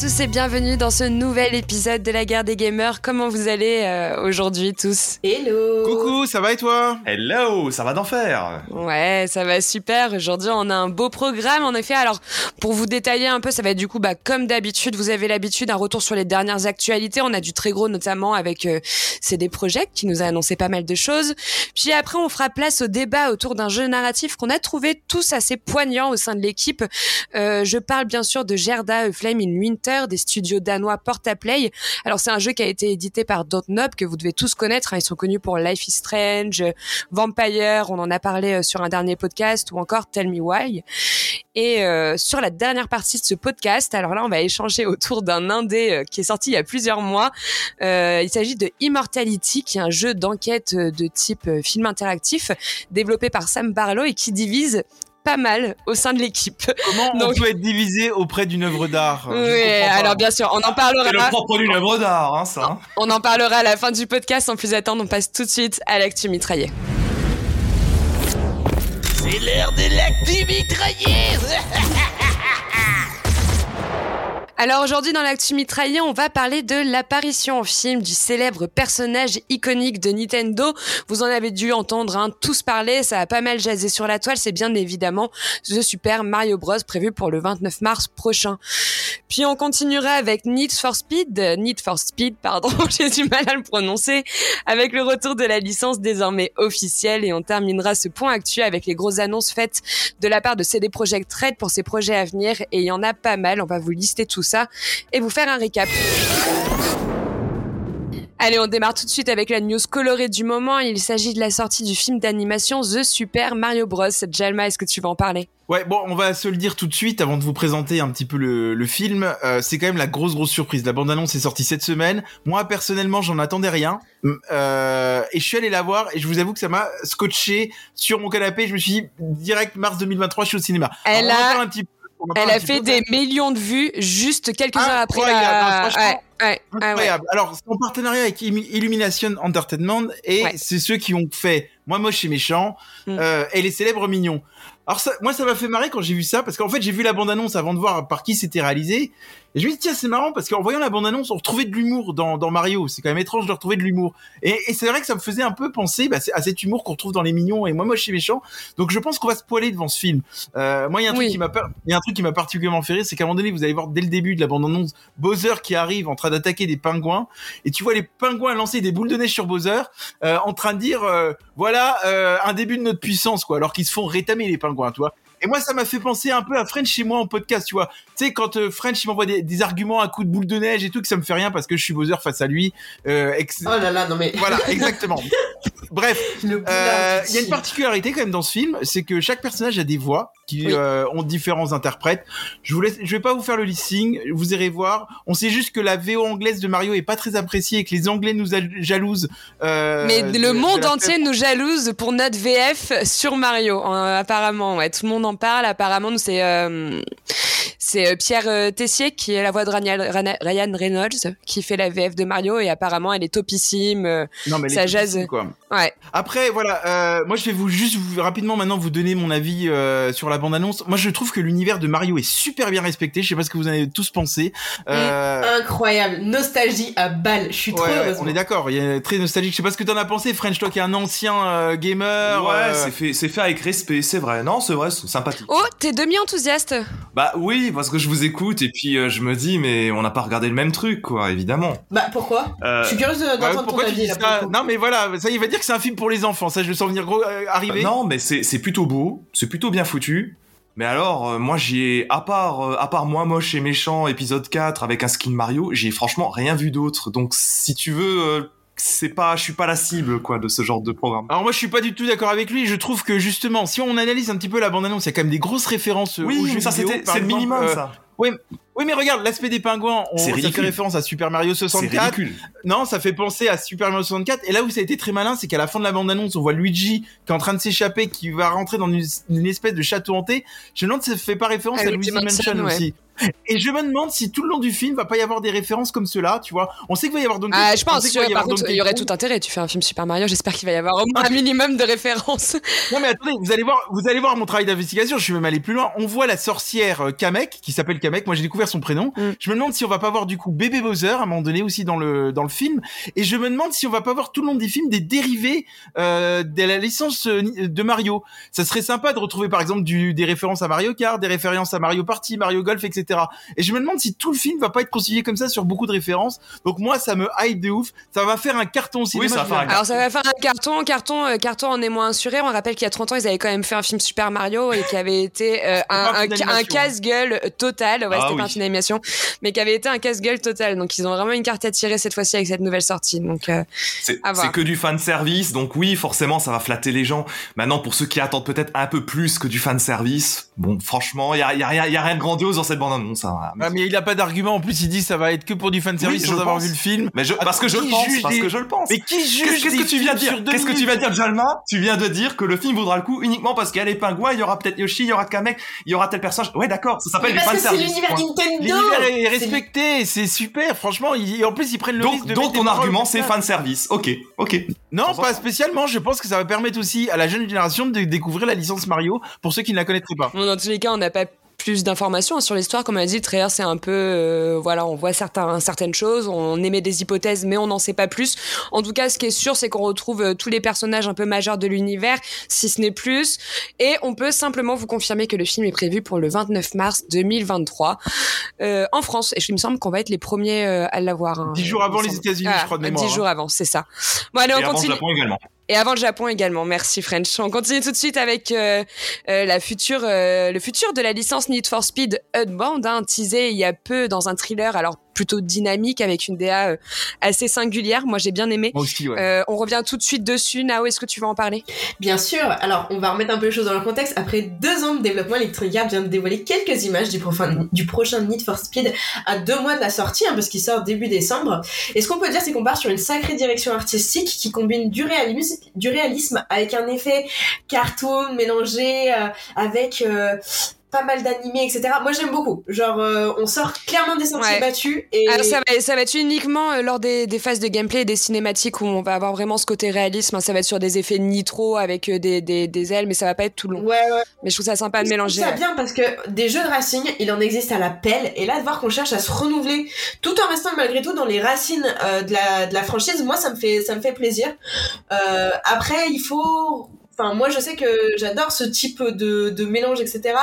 tous et bienvenue dans ce nouvel épisode de la guerre des gamers. Comment vous allez euh, aujourd'hui tous? Hello Coucou, ça va et toi? Hello, ça va d'enfer Ouais, ça va super. Aujourd'hui, on a un beau programme en effet. Alors, pour vous détailler un peu, ça va être du coup, bah, comme d'habitude, vous avez l'habitude, un retour sur les dernières actualités. On a du très gros notamment avec euh, CD Projekt qui nous a annoncé pas mal de choses. Puis après, on fera place au débat autour d'un jeu narratif qu'on a trouvé tous assez poignant au sein de l'équipe. Euh, je parle bien sûr de Gerda Flame in Winter des studios danois Portaplay. Alors c'est un jeu qui a été édité par Dontnod que vous devez tous connaître. Hein. Ils sont connus pour Life is Strange, Vampire, on en a parlé euh, sur un dernier podcast ou encore Tell Me Why. Et euh, sur la dernière partie de ce podcast, alors là on va échanger autour d'un indé euh, qui est sorti il y a plusieurs mois. Il s'agit de Immortality, qui est un jeu d'enquête de type film interactif développé par Sam Barlow et qui divise pas mal au sein de l'équipe. Comment Donc- on peut être divisé auprès d'une œuvre d'art Je Oui, alors bien sûr, on en C'est le parlera. propre d'une œuvre d'art, hein, ça. hein. On en parlera à la fin du podcast. Sans plus attendre, on passe tout de suite à l'actu mitraillé. C'est l'heure de l'actu mitrailleuse Alors aujourd'hui dans l'actu mitraillé, on va parler de l'apparition en film du célèbre personnage iconique de Nintendo. Vous en avez dû entendre hein, tous parler, ça a pas mal jasé sur la toile, c'est bien évidemment The Super Mario Bros. prévu pour le 29 mars prochain. Puis on continuera avec Need for Speed, Need for Speed, pardon, j'ai du mal à le prononcer, avec le retour de la licence désormais officielle. Et on terminera ce point actu avec les grosses annonces faites de la part de CD Projekt Red pour ses projets à venir. Et il y en a pas mal, on va vous lister tout ça et vous faire un récap. Allez, on démarre tout de suite avec la news colorée du moment. Il s'agit de la sortie du film d'animation The Super Mario Bros. Jalma, est-ce que tu vas en parler? Ouais, bon, on va se le dire tout de suite avant de vous présenter un petit peu le, le film. Euh, c'est quand même la grosse grosse surprise. La bande-annonce est sortie cette semaine. Moi personnellement, j'en attendais rien. Euh, et je suis allé la voir et je vous avoue que ça m'a scotché sur mon canapé. Je me suis dit, direct mars 2023, je suis au cinéma. Elle Alors, a- un petit peu, Elle a fait des millions de vues juste quelques heures après Incroyable, la... Ouais, ouais, ouais, ouais. Incroyable. Alors, en partenariat avec Illu- Illumination Entertainment et c'est ceux qui ont fait Moi moche et méchant Mm. euh, et les célèbres mignons. Alors ça, moi ça m'a fait marrer quand j'ai vu ça parce qu'en fait j'ai vu la bande annonce avant de voir par qui c'était réalisé et je me dis tiens c'est marrant parce qu'en voyant la bande annonce on retrouvait de l'humour dans, dans Mario. C'est quand même étrange de retrouver de l'humour. Et, et c'est vrai que ça me faisait un peu penser bah, à cet humour qu'on retrouve dans les mignons et moi moche et méchant. Donc je pense qu'on va se poiler devant ce film. Euh, moi il y a un truc Oui. qui m'a par- il y a un truc qui m'a particulièrement fait rire c'est qu'à un moment donné vous allez voir dès le début de la bande annonce Bowser qui arrive en train d'attaquer des pingouins. Et tu vois les pingouins lancer des boules de neige sur Bowser euh, en train de dire euh, voilà euh, un début de notre puissance quoi. Alors qu'ils se font rétamer les pingouins tu vois et moi ça m'a fait penser un peu à French chez moi en podcast tu vois tu sais quand euh, French il m'envoie des, des arguments à coups de boules de neige et tout que ça me fait rien parce que je suis Bowser face à lui euh, Oh là là, non mais... voilà exactement bref euh, il y a une particularité quand même dans ce film, c'est que chaque personnage a des voix qui Oui. euh, ont différents interprètes. Je vous laisse, je vais pas vous faire le listing, vous irez voir. On sait juste que la VO anglaise de Mario est pas très appréciée et que les Anglais nous a- jalousent. euh, Mais de- le de monde entier nous jalouse pour notre VF sur Mario, euh, apparemment. Ouais, tout le monde en parle. Apparemment, c'est euh, c'est euh, Pierre euh, Tessier qui est la voix de Ryan, Reynolds qui fait la VF de Mario et apparemment elle est topissime. Non mais les ça jase. ici, quoi. ouais. Après voilà, euh, moi je vais vous juste vous, rapidement maintenant vous donner mon avis euh, sur la bande annonce. Moi je trouve que l'univers de Mario est super bien respecté. Je sais pas ce que vous en avez tous pensé. Euh, Incroyable, nostalgie à balle, je suis trop Ouais, heureuse. on est d'accord, il est très nostalgique. Je sais pas ce que t'en as pensé, French, toi qui es un ancien euh, gamer. Ouais, euh, c'est fait, c'est fait avec respect, c'est vrai. Non, c'est vrai, c'est sympathique. Oh, t'es demi-enthousiaste. Bah oui, parce que je vous écoute et puis euh, je me dis, mais on n'a pas regardé le même truc, quoi, évidemment. Bah pourquoi? Euh, Je suis curieuse de- ouais, d'entendre ton avis dis là. ça. Non mais voilà, ça il va dire que c'est un film pour les enfants. Ça je le sens venir gros, euh, arriver. non, mais c'est c'est plutôt beau, c'est plutôt bien foutu. Mais alors, euh, moi, j'y ai, à part, euh, à part moi moche et méchant, épisode 4 avec un skin Mario, j'ai franchement rien vu d'autre. Donc, si tu veux, euh, c'est pas, je suis pas la cible, quoi, de ce genre de programme. Alors moi je suis pas du tout d'accord avec lui. Je trouve que justement, si on analyse un petit peu la bande annonce, il y a quand même des grosses références. euh, aux Oui, jeux mais ça, c'était, c'est le minimum, euh, ça. Oui mais regarde, l'aspect des pingouins, on, ça fait référence à Super Mario C'est 64. ridicule. Non, ça fait penser à Super Mario 64. Et là où ça a été très malin, c'est qu'à la fin de la bande-annonce, on voit Luigi qui est en train de s'échapper, qui va rentrer dans une, une espèce de château hanté. Je me demande si ça fait pas référence À à Luigi Luigi Mansion Mansion, ouais. aussi. Et je me demande si tout le long du film va pas y avoir des références comme cela, tu vois. On sait qu'il va y avoir Donkey Ah, je on pense, sait qu'il va y par contre, il y aurait Kong. tout intérêt. Tu fais un film Super Mario, j'espère qu'il va y avoir au moins un minimum de références. Non mais attendez, vous allez voir, vous allez voir mon travail d'investigation. Je suis même allé plus loin. On voit la sorcière euh, Kamek, qui s'appelle Kamek. Moi j'ai découvert son prénom. Mm. Je me demande si on va pas voir du coup bébé Bowser à un moment donné aussi dans le dans le film. Et je me demande si on va pas voir tout le long du film des dérivés euh, de la licence euh, de Mario. Ça serait sympa de retrouver par exemple du, des références à Mario Kart, des références à Mario Party, Mario Golf, etc. Et je me demande si tout le film va pas être constitué comme ça sur beaucoup de références. Donc moi ça me hype de ouf. Ça va faire un carton cinéma. ça va faire un verrai. Alors ça va faire un carton, carton, euh, carton en est moins assuré. On rappelle qu'il y a 30 ans, ils avaient quand même fait un film Super Mario et qui avait été euh, un, hein. casse-gueule total. Ouais, Ah c'était oui. pas un film d'animation, mais qui avait été un casse-gueule total. Donc ils ont vraiment une carte à tirer cette fois-ci avec cette nouvelle sortie. Donc euh, C'est que du fan service, donc oui, forcément, ça va flatter les gens. Maintenant, pour ceux qui attendent peut-être un peu plus que du fan service, bon, franchement, il y a, y a rien, y a rien de grandiose dans cette bande annonce. Hein. Ah, mais il a pas d'argument. En plus, il dit ça va être que pour du fanservice Oui, sans avoir pense. vu le film. Mais je, parce que je qui le pense, juge parce que je le pense. Mais qui juge Qu'est-ce que tu viens de dire Qu'est-ce que tu viens de dire, Jalma Tu viens de dire que le film vaudra le coup uniquement parce qu'il y a les pingouins, il y aura peut-être Yoshi, il y aura Kamek, il y aura tel personnage. Ouais, d'accord, ça s'appelle du parce fan que c'est service. l'univers Nintendo L'univers est respecté, c'est super. Franchement, en plus ils prennent le risque Donc, de donc ton argument, c'est ça. fan service. Ok, ok. Non, pas ça. spécialement. Je pense que ça va permettre aussi à la jeune génération de découvrir la licence Mario pour ceux qui ne la connaîtraient pas. Bon, dans tous les cas, on n'a pas plus d'informations hein, sur l'histoire. Comme on a dit, trailer, c'est un peu, euh, voilà, on voit certains, certaines choses, on émet des hypothèses, mais on n'en sait pas plus. En tout cas, ce qui est sûr, c'est qu'on retrouve euh, tous les personnages un peu majeurs de l'univers, si ce n'est plus. Et on peut simplement vous confirmer que le film est prévu pour le 29 mars 2023 euh, en France. Et il me semble qu'on va être les premiers euh, à l'avoir. hein, Dix jours avant les. États-Unis, je crois, de mémoire, Dix hein. jours avant, c'est ça. Bon, allez, on continue. Également. Et avant le Japon également. Merci French. On continue tout de suite avec euh, euh, la future, euh, le futur de la licence Need for Speed Unbound, hein, teasé il y a peu dans un thriller, alors plutôt dynamique avec une DA euh, assez singulière. Moi, j'ai bien aimé. Moi aussi, ouais. Euh, on revient tout de suite dessus. Nao, est-ce que tu vas en parler? Bien sûr, alors on va remettre un peu les choses dans leur contexte. Après deux ans de développement, Electronic Arts vient de dévoiler quelques images du, prochain- du prochain Need for Speed à deux mois de la sortie, hein, parce qu'il sort début décembre. Et ce qu'on peut dire, c'est qu'on part sur une sacrée direction artistique qui combine du réalisme, du réalisme avec un effet cartoon mélangé euh, avec euh, pas mal d'animés, etc. Moi j'aime beaucoup. Genre, euh, on sort clairement des sentiers Ouais. battus et Alors, ça, va, ça va être uniquement euh, lors des, des phases de gameplay et des cinématiques où on va avoir vraiment ce côté réalisme. hein. Ça va être sur des effets nitro avec euh, des, des, des ailes, mais ça va pas être tout long. Ouais, ouais. Mais je trouve ça sympa de mélanger. ça ouais. bien parce que des jeux de racing, il en existe à la pelle. Et là, de voir qu'on cherche à se renouveler tout en restant malgré tout dans les racines euh, de, la, de la franchise, moi, ça me fait, ça me fait plaisir. Euh, après, il faut... Moi, je sais que j'adore ce type de, mélange, etc.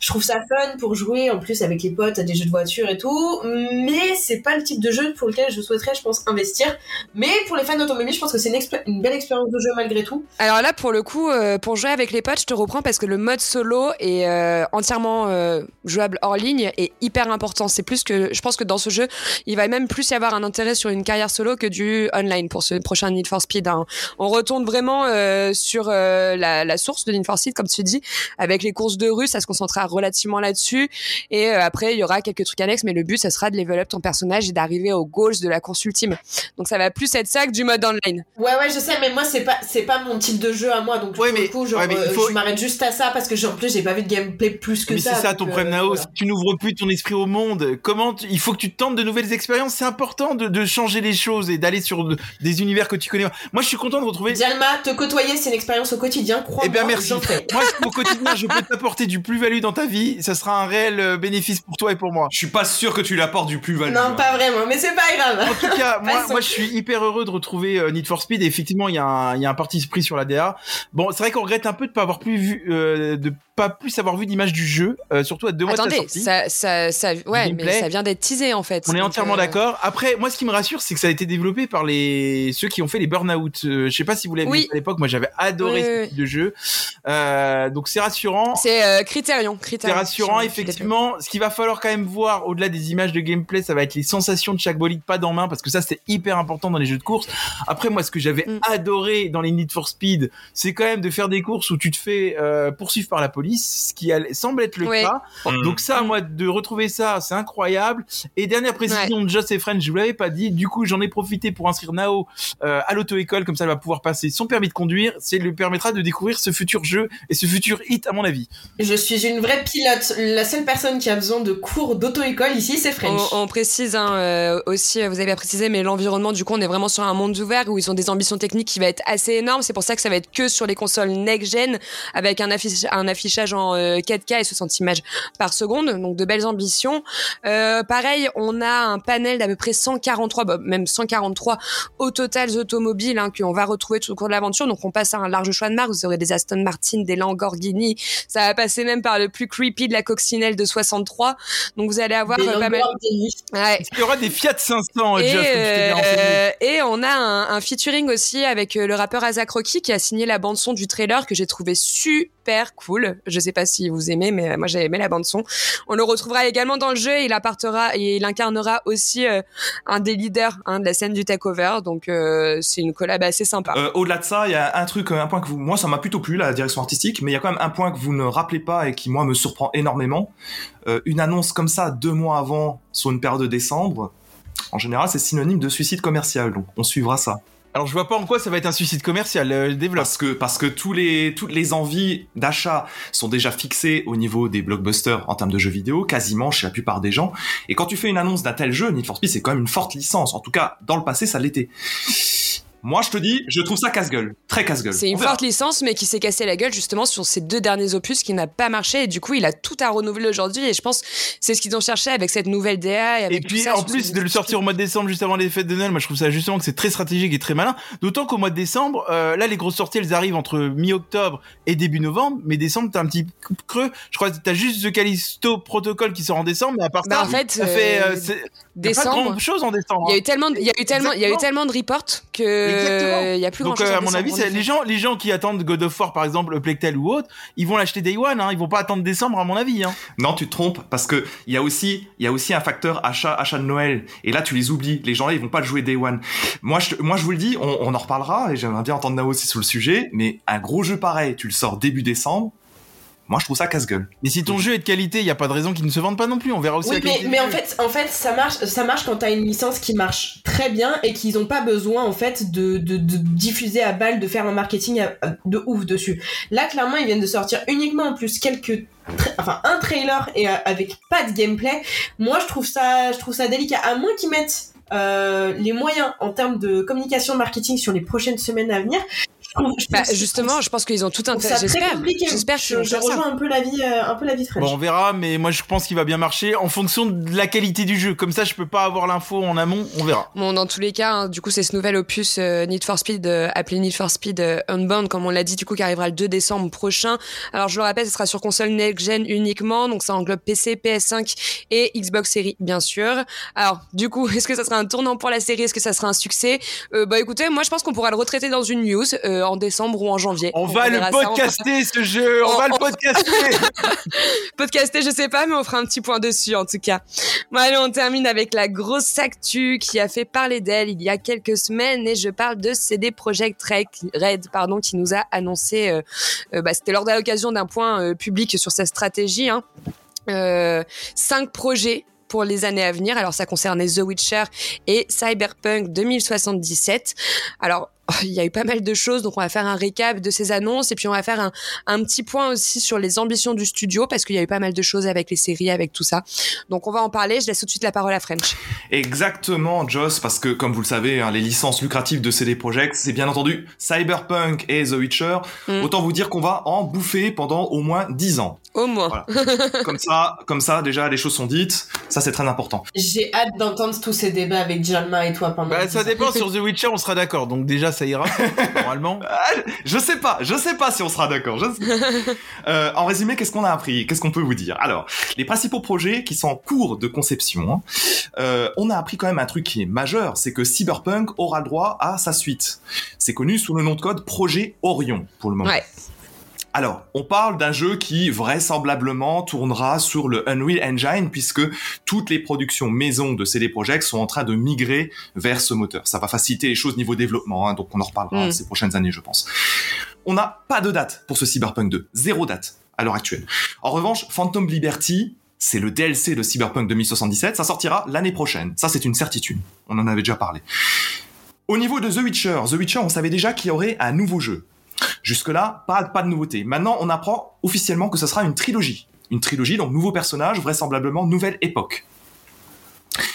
Je trouve ça fun pour jouer, en plus, avec les potes, à des jeux de voiture et tout. Mais c'est pas le type de jeu pour lequel je souhaiterais, je pense, investir. Mais pour les fans d'automobile, je pense que c'est une, belle expérience de jeu malgré tout. Alors là, pour le coup, euh, pour jouer avec les potes, je te reprends parce que le mode solo est euh, entièrement euh, jouable hors ligne et hyper important. C'est plus que, je pense que dans ce jeu, il va même plus y avoir un intérêt sur une carrière solo que du online pour ce prochain Need for Speed. hein. On retourne vraiment sur euh, la, la source de Speed, comme tu dis, avec les courses de rue, ça se concentrera relativement là-dessus. Et euh, après, il y aura quelques trucs annexes, mais le but, ça sera de level up ton personnage et d'arriver aux goals de la course ultime. Donc ça va plus être ça que du mode online. Ouais ouais je sais mais moi c'est pas c'est pas mon type de jeu à moi donc Ouais, pour mais- le coup genre ouais, mais il euh, faut- je m'arrête juste à ça parce que en plus j'ai pas vu de gameplay plus que Mais ça. c'est ça ton euh, problème, Nao. voilà. Si tu n'ouvres plus ton esprit au monde, comment tu- il faut que tu tentes de nouvelles expériences. C'est important de, de changer les choses et d'aller sur de- des univers que tu connais. Moi, je suis content de retrouver. Dialma, te côtoyer c'est une expérience au quotidien, crois-moi. Eh bien, merci. Moi, au quotidien, je peux t'apporter du plus-value dans ta vie. Ça sera un réel euh, bénéfice pour toi et pour moi. Je suis pas sûr que tu l'apportes du plus-value. Non hein. pas vraiment mais c'est pas grave. En tout cas, moi, je suis hyper heureux de retrouver euh, Need for Speed. Et effectivement, il y, a un- il y a un parti pris sur la DA. Bon, c'est vrai qu'on regrette un peu de pas avoir plus vu, euh, de pas plus avoir vu d'image du jeu, euh, surtout à deux mois de Attendez, sa sortie. ça, ça, ça, ouais, mais ça vient d'être teasé en fait. On est entièrement euh, d'accord. Après, moi, ce qui me rassure, c'est que ça a été développé par les ceux qui ont fait les Burnout. Euh, je sais pas si vous l'avez Oui. vu à l'époque. Moi, j'avais adoré Oui, ce oui, type de jeu. Euh, donc, c'est rassurant. C'est euh, Criterion. C'est rassurant, effectivement. Ce qu'il va falloir quand même voir, au-delà des images de gameplay, ça va être les sensations de chaque bolide pas dans main, parce que ça, c'est hyper important dans les jeux de course. Après, moi, ce que j'avais Mm. adoré dans les Need for Speed, c'est quand même de faire des courses où tu te fais euh, poursuivre par la police, ce qui semble être le cas. Mm. Donc ça, Mm. moi, de retrouver ça, c'est incroyable. Et dernière précision de Joss et Friends, je vous l'avais pas dit. Du coup, j'en ai profité pour inscrire Nao euh, à l'auto-école, comme ça, elle va pouvoir passer son permis de conduire. C'est le lui permettra de découvrir ce futur jeu et ce futur hit, à mon avis. Je suis une vraie pilote. La seule personne qui a besoin de cours d'auto-école ici, c'est French. On, on précise hein, euh, aussi, euh, vous avez précisé, mais l'environnement, du coup, on est vraiment sur un monde ouvert où ils ont des ambitions techniques qui va être assez énorme. C'est pour ça que ça va être que sur les consoles next-gen avec un, affiche- un affichage en euh, 4K et 60 images par seconde. Donc de belles ambitions. Euh, pareil, on a un panel d'à peu près 143, bah, même 143 au total automobiles hein, qu'on va retrouver tout au cours de l'aventure. Donc on passe à un large choix de marques. Vous aurez des Aston Martin, des Lamborghini. Ça va passer même par le plus creepy de la coccinelle de 63. Donc vous allez avoir Des pas mal. Ouais. Il y aura des Fiat 500, Et, Jeff, comme je t'ai bien renseigné. euh, et on a un, un featuring aussi avec euh, le rappeur Azak Rocky qui a signé la bande son du trailer que j'ai trouvé super cool. Je sais pas si vous aimez, mais euh, moi j'ai aimé la bande son. On le retrouvera également dans le jeu. Il appartera et il incarnera aussi euh, un des leaders hein, de la scène du takeover. Donc euh, c'est une collab assez sympa. Euh, Au-delà de ça, il y a un truc, un point que vous, moi, ça m'a plutôt plu la direction artistique, mais il y a quand même un point que vous ne rappelez pas et qui moi me surprend énormément. Euh, une annonce comme ça deux mois avant, sur une période de décembre, en général, c'est synonyme de suicide commercial. Donc, on suivra ça. Alors je vois pas en quoi ça va être un suicide commercial, euh, développe. Parce que parce que tous les toutes les envies d'achat sont déjà fixées au niveau des blockbusters en termes de jeux vidéo, quasiment chez la plupart des gens. Et quand tu fais une annonce d'un tel jeu, Need for Speed c'est quand même une forte licence. En tout cas, dans le passé, ça l'était. Moi, je te dis, je trouve ça casse-gueule, très casse-gueule. C'est On une forte licence, mais qui s'est cassé la gueule justement sur ces deux derniers opus qui n'a pas marché. Et du coup, il a tout à renouveler aujourd'hui. Et je pense que c'est ce qu'ils ont cherché avec cette nouvelle DA. Et, avec Et tout puis ça, en plus de le sortir au mois de décembre juste avant les fêtes de Noël, moi je trouve ça justement que c'est très stratégique et très malin. D'autant qu'au mois de décembre, euh, là les grosses sorties elles arrivent entre mi-octobre et début novembre, mais décembre t'as un petit creux. Je crois que t'as juste The Callisto Protocol qui sort en décembre, mais à part Bah, ça, en fait, ça fait euh, euh, a pas décembre. grand chose en décembre. Il y a hein. eu tellement, de- il y a eu tellement, il y a eu tellement de reports que Exactement. il y a plus grand Donc chose. euh, à mon avis, c'est les gens, les gens qui attendent God of War par exemple, Plectel ou autre, ils vont l'acheter Day One, hein, ils vont pas attendre décembre à mon avis. Hein. Non, tu te trompes parce que il y a aussi, il y a aussi un facteur achat, achat de Noël. Et là, tu les oublies. Les gens là, ils vont pas le jouer Day One. Moi, je, moi, je vous le dis, on, on en reparlera et j'aimerais bien entendre Nao aussi sur le sujet. Mais un gros jeu pareil, tu le sors début décembre. Moi, je trouve ça casse-gueule. Mais si ton jeu est de qualité, il y a pas de raison qu'il ne se vende pas non plus. On verra aussi Oui, la mais, mais en fait, en fait, ça marche, ça marche quand t'as une licence qui marche très bien et qu'ils ont pas besoin en fait de, de, de diffuser à balle, de faire un marketing à- à- de ouf dessus. Là, clairement, ils viennent de sortir uniquement en plus quelques, enfin un trailer et euh, avec pas de gameplay. Moi, je trouve ça, je trouve ça délicat. À moins qu'ils mettent euh, les moyens en termes de communication marketing sur les prochaines semaines à venir. Je trouve, je Bah, justement, je pense qu'ils ont tout intérêt. J'espère. compliqué. J'espère je, je ça. rejoins un peu l'avis, euh, un peu l'avis de French. Bon, on verra, mais moi je pense qu'il va bien marcher en fonction de la qualité du jeu. Comme ça, je peux pas avoir l'info en amont, on verra. Bon, dans tous les cas, hein, du coup, c'est ce nouvel opus euh, Need for Speed, euh, appelé Need for Speed euh, Unbound, comme on l'a dit, du coup, qui arrivera le 2 décembre prochain. Alors, je le rappelle, ce sera sur console next-gen uniquement, donc ça englobe PC, PS5 et Xbox Series, bien sûr. Alors, du coup, est-ce que ça sera un tournant pour la série? Est-ce que ça sera un succès? Euh, Bah, écoutez, moi, je pense qu'on pourra le retraiter dans une news euh, en décembre ou en janvier. On va le podcaster ce jeu, on On- va le podcaster. podcaster, je sais pas, mais on fera un petit point dessus en tout cas. Bon, allez, on termine avec la grosse actu qui a fait parler d'elle il y a quelques semaines et je parle de CD Projekt Red, pardon, qui nous a annoncé, euh, euh, bah, c'était lors de l'occasion d'un point euh, public sur sa stratégie, hein, euh, cinq projets pour les années à venir. Alors ça concernait The Witcher et Cyberpunk 2077. Alors il y a eu pas mal de choses, donc on va faire un récap de ces annonces et puis on va faire un, un petit point aussi sur les ambitions du studio parce qu'il y a eu pas mal de choses avec les séries, avec tout ça. Donc on va en parler. Je laisse tout de suite la parole à French. Exactement, Joss, parce que comme vous le savez, hein, les licences lucratives de CD Projekt, c'est bien entendu Cyberpunk et The Witcher. Mm. Autant vous dire qu'on va en bouffer pendant au moins 10 ans. Au moins. Voilà. comme ça, comme ça, déjà les choses sont dites. Ça, c'est très important. J'ai hâte d'entendre tous ces débats avec Jalma et toi pendant. bah, 10 ça dépend sur The Witcher, on sera d'accord. Donc déjà, ça ira normalement. Je sais pas, je sais pas si on sera d'accord. Euh, en résumé, qu'est-ce qu'on a appris? Qu'est-ce qu'on peut vous dire? Alors, les principaux projets qui sont en cours de conception, hein, euh, on a appris quand même un truc qui est majeur, c'est que Cyberpunk aura le droit à sa suite. C'est connu sous le nom de code Projet Orion pour le moment. Ouais. Alors, on parle d'un jeu qui vraisemblablement tournera sur le Unreal Engine puisque toutes les productions maison de CD Projekt sont en train de migrer vers ce moteur. Ça va faciliter les choses niveau développement, hein, donc on en reparlera Mm. ces prochaines années, je pense. On n'a pas de date pour ce Cyberpunk 2, zéro date à l'heure actuelle. En revanche, Phantom Liberty, c'est le DLC de Cyberpunk 2077, ça sortira l'année prochaine. Ça, c'est une certitude. On en avait déjà parlé. Au niveau de The Witcher, The Witcher, on savait déjà qu'il y aurait un nouveau jeu. Jusque-là, pas, pas de nouveauté. Maintenant, on apprend officiellement que ce sera une trilogie. Une trilogie, donc nouveau personnage, vraisemblablement nouvelle époque.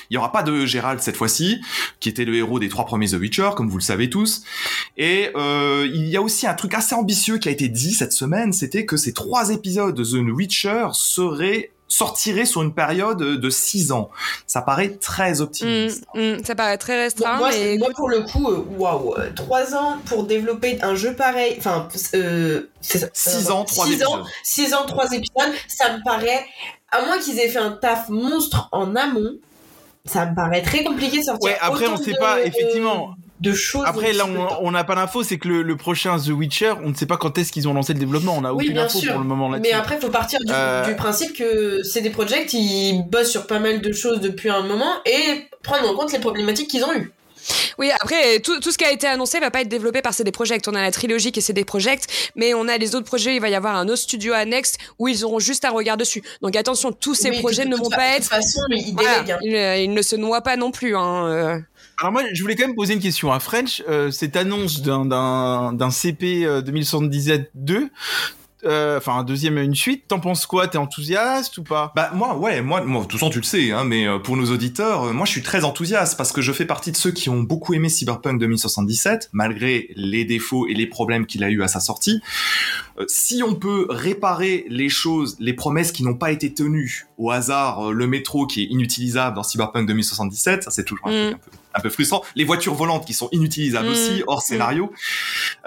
Il n'y aura pas de Gérald cette fois-ci, qui était le héros des trois premiers The Witcher, comme vous le savez tous. Et euh, il y a aussi un truc assez ambitieux qui a été dit cette semaine, c'était que ces trois épisodes de The Witcher seraient sortiraient sur une période de six ans. Ça paraît très optimiste. Mm, mm, ça paraît très restreint. moi, mais... moi, pour le coup, euh, waouh, wow, trois ans pour développer un jeu pareil, enfin, euh, c'est ça. Six ans, trois six épisodes. Ans, six ans, trois épisodes, ça me paraît, à moins qu'ils aient fait un taf monstre en amont, ça me paraît très compliqué de sortir. Ouais, après, on autant sait de- pas, effectivement. De choses. Après, là, de on n'a pas l'info, c'est que le, le prochain The Witcher, on ne sait pas quand est-ce qu'ils ont lancé le développement. On n'a Oui, aucune info sûr. pour le moment là-dessus. Mais après, il faut partir du, Euh, du principe que c'est des projets qui bossent sur pas mal de choses depuis un moment et prendre en compte les problématiques qu'ils ont eues. Oui, après, tout, tout ce qui a été annoncé va pas être développé par CD Projekt. On a la trilogie qui est CD Projekt, mais on a les autres projets. Il va y avoir un autre studio annexe où ils auront juste un regard dessus. Donc attention, tous ces Oui, projets de ne vont pas De être. toute façon, ils Voilà, hein. ils, euh, ils ne se noient pas non plus. Hein. Euh. Alors moi, je voulais quand même poser une question à French. Euh, cette annonce d'un d'un d'un CP euh, 2077-2, euh, enfin un deuxième, une suite. T'en penses quoi? T'es enthousiaste ou pas? Bah moi ouais moi moi de toute façon tu le sais hein, mais euh, pour nos auditeurs euh, moi je suis très enthousiaste parce que je fais partie de ceux qui ont beaucoup aimé Cyberpunk 2077 malgré les défauts et les problèmes qu'il a eu à sa sortie. Euh, si on peut réparer les choses, les promesses qui n'ont pas été tenues au hasard, euh, le métro qui est inutilisable dans Cyberpunk 2077, ça c'est toujours un Mm. truc un peu, un peu frustrant. Les voitures volantes qui sont inutilisables Mm. aussi hors scénario,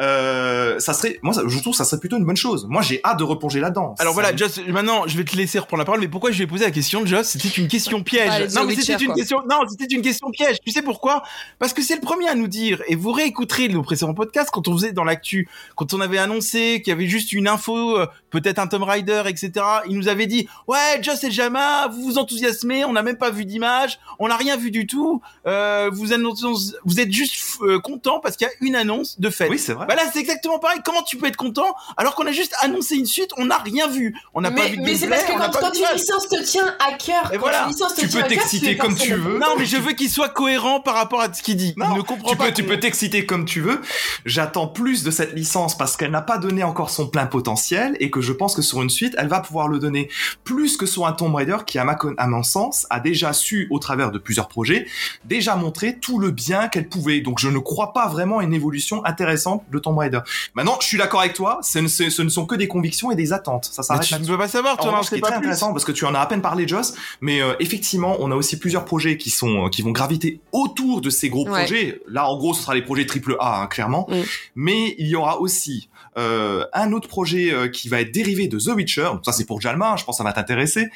euh, ça serait moi ça- je trouve que ça serait plutôt une bonne chose. Moi j'ai hâte de replonger là-dedans. Alors Ça- voilà, Joss, maintenant je vais te laisser reprendre la parole, mais pourquoi je vais poser la question, Joss? C'était une question piège. Ah, les The non, mais c'était une quoi. question. Non, c'était une question piège. Tu sais pourquoi? Parce que c'est le premier à nous dire. Et vous réécouterez nos précédents podcasts quand on faisait dans l'actu, quand on avait annoncé qu'il y avait juste une info, euh, peut-être un Tomb Raider, etc. Il nous avait dit ouais, Joss et Jama, vous vous enthousiasmez, on n'a même pas vu d'image, on n'a rien vu du tout. Euh, vous annoncez, vous êtes juste euh, content parce qu'il y a une annonce de fait. Oui, c'est vrai. Bah là, c'est exactement pareil. Comment tu peux être content alors qu'on a juste annoncé une suite, on n'a rien vu, on n'a pas vu de mais c'est parce que quand, une licence te tient à cœur, Et quand voilà. une licence te Tu tient peux à cœur, t'exciter comme tu veux. content. Non, mais je veux qu'il soit cohérent par rapport à ce qu'il dit. Non, Il ne comprend tu pas. peux, tu peux t'exciter comme tu veux. J'attends plus de cette licence parce qu'elle n'a pas donné encore son plein potentiel et que je pense que sur une suite, elle va pouvoir le donner plus que sur un Tomb Raider qui, à, ma, con- à mon sens, a déjà su, au travers de plusieurs projets, déjà tout le bien qu'elle pouvait. Donc je ne crois pas vraiment à une évolution intéressante de Tomb Raider. Maintenant, je suis d'accord avec toi, ce ne, ce- ce ne sont que des convictions et des attentes. Ça s'arrête tu ne peux pas savoir, tu en en revanche, ce qui sais est très pas plus. intéressant parce que tu en as à peine parlé, Joss, mais euh, effectivement, on a aussi plusieurs projets qui sont euh, qui vont graviter autour de ces gros Ouais. projets. Là, en gros, ce sera les projets triple A, hein, clairement. Mm. Mais il y aura aussi euh, un autre projet euh, qui va être dérivé de The Witcher. Donc ça, c'est pour Jalma. Je pense que ça va t'intéresser.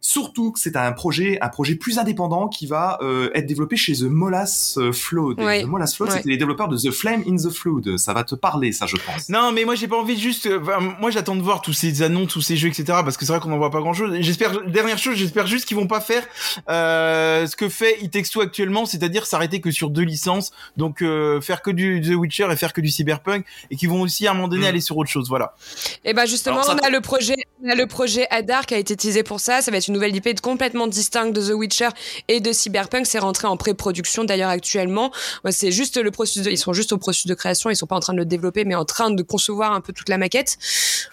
Surtout que c'est un projet un projet plus indépendant qui va euh, être développé chez The Molas Flood. Ouais. The Molas Flood, Ouais. c'était les développeurs de The Flame in the Flood. Ça va te parler, ça, je pense. Non, mais moi j'ai pas envie de juste. enfin, moi j'attends de voir tous ces annonces, tous ces jeux, etc. Parce que c'est vrai qu'on en voit pas grand chose. J'espère. Dernière chose, j'espère juste qu'ils vont pas faire euh, ce que fait It Takes Two actuellement, c'est-à-dire s'arrêter que sur deux licences, donc euh, faire que du The Witcher et faire que du Cyberpunk, et qu'ils vont aussi à un moment donné Mm. aller sur autre chose. Voilà. Et ben justement, Alors ça- on a le projet, on a le projet Adar qui a été teasé pour ça. Ça va être une nouvelle IP complètement distincte de The Witcher et de Cyberpunk. C'est rentré en pré-production d'ailleurs actuellement. C'est juste le processus. De, ils sont juste au processus de création. Ils sont pas en train de le développer, mais en train de concevoir un peu toute la maquette.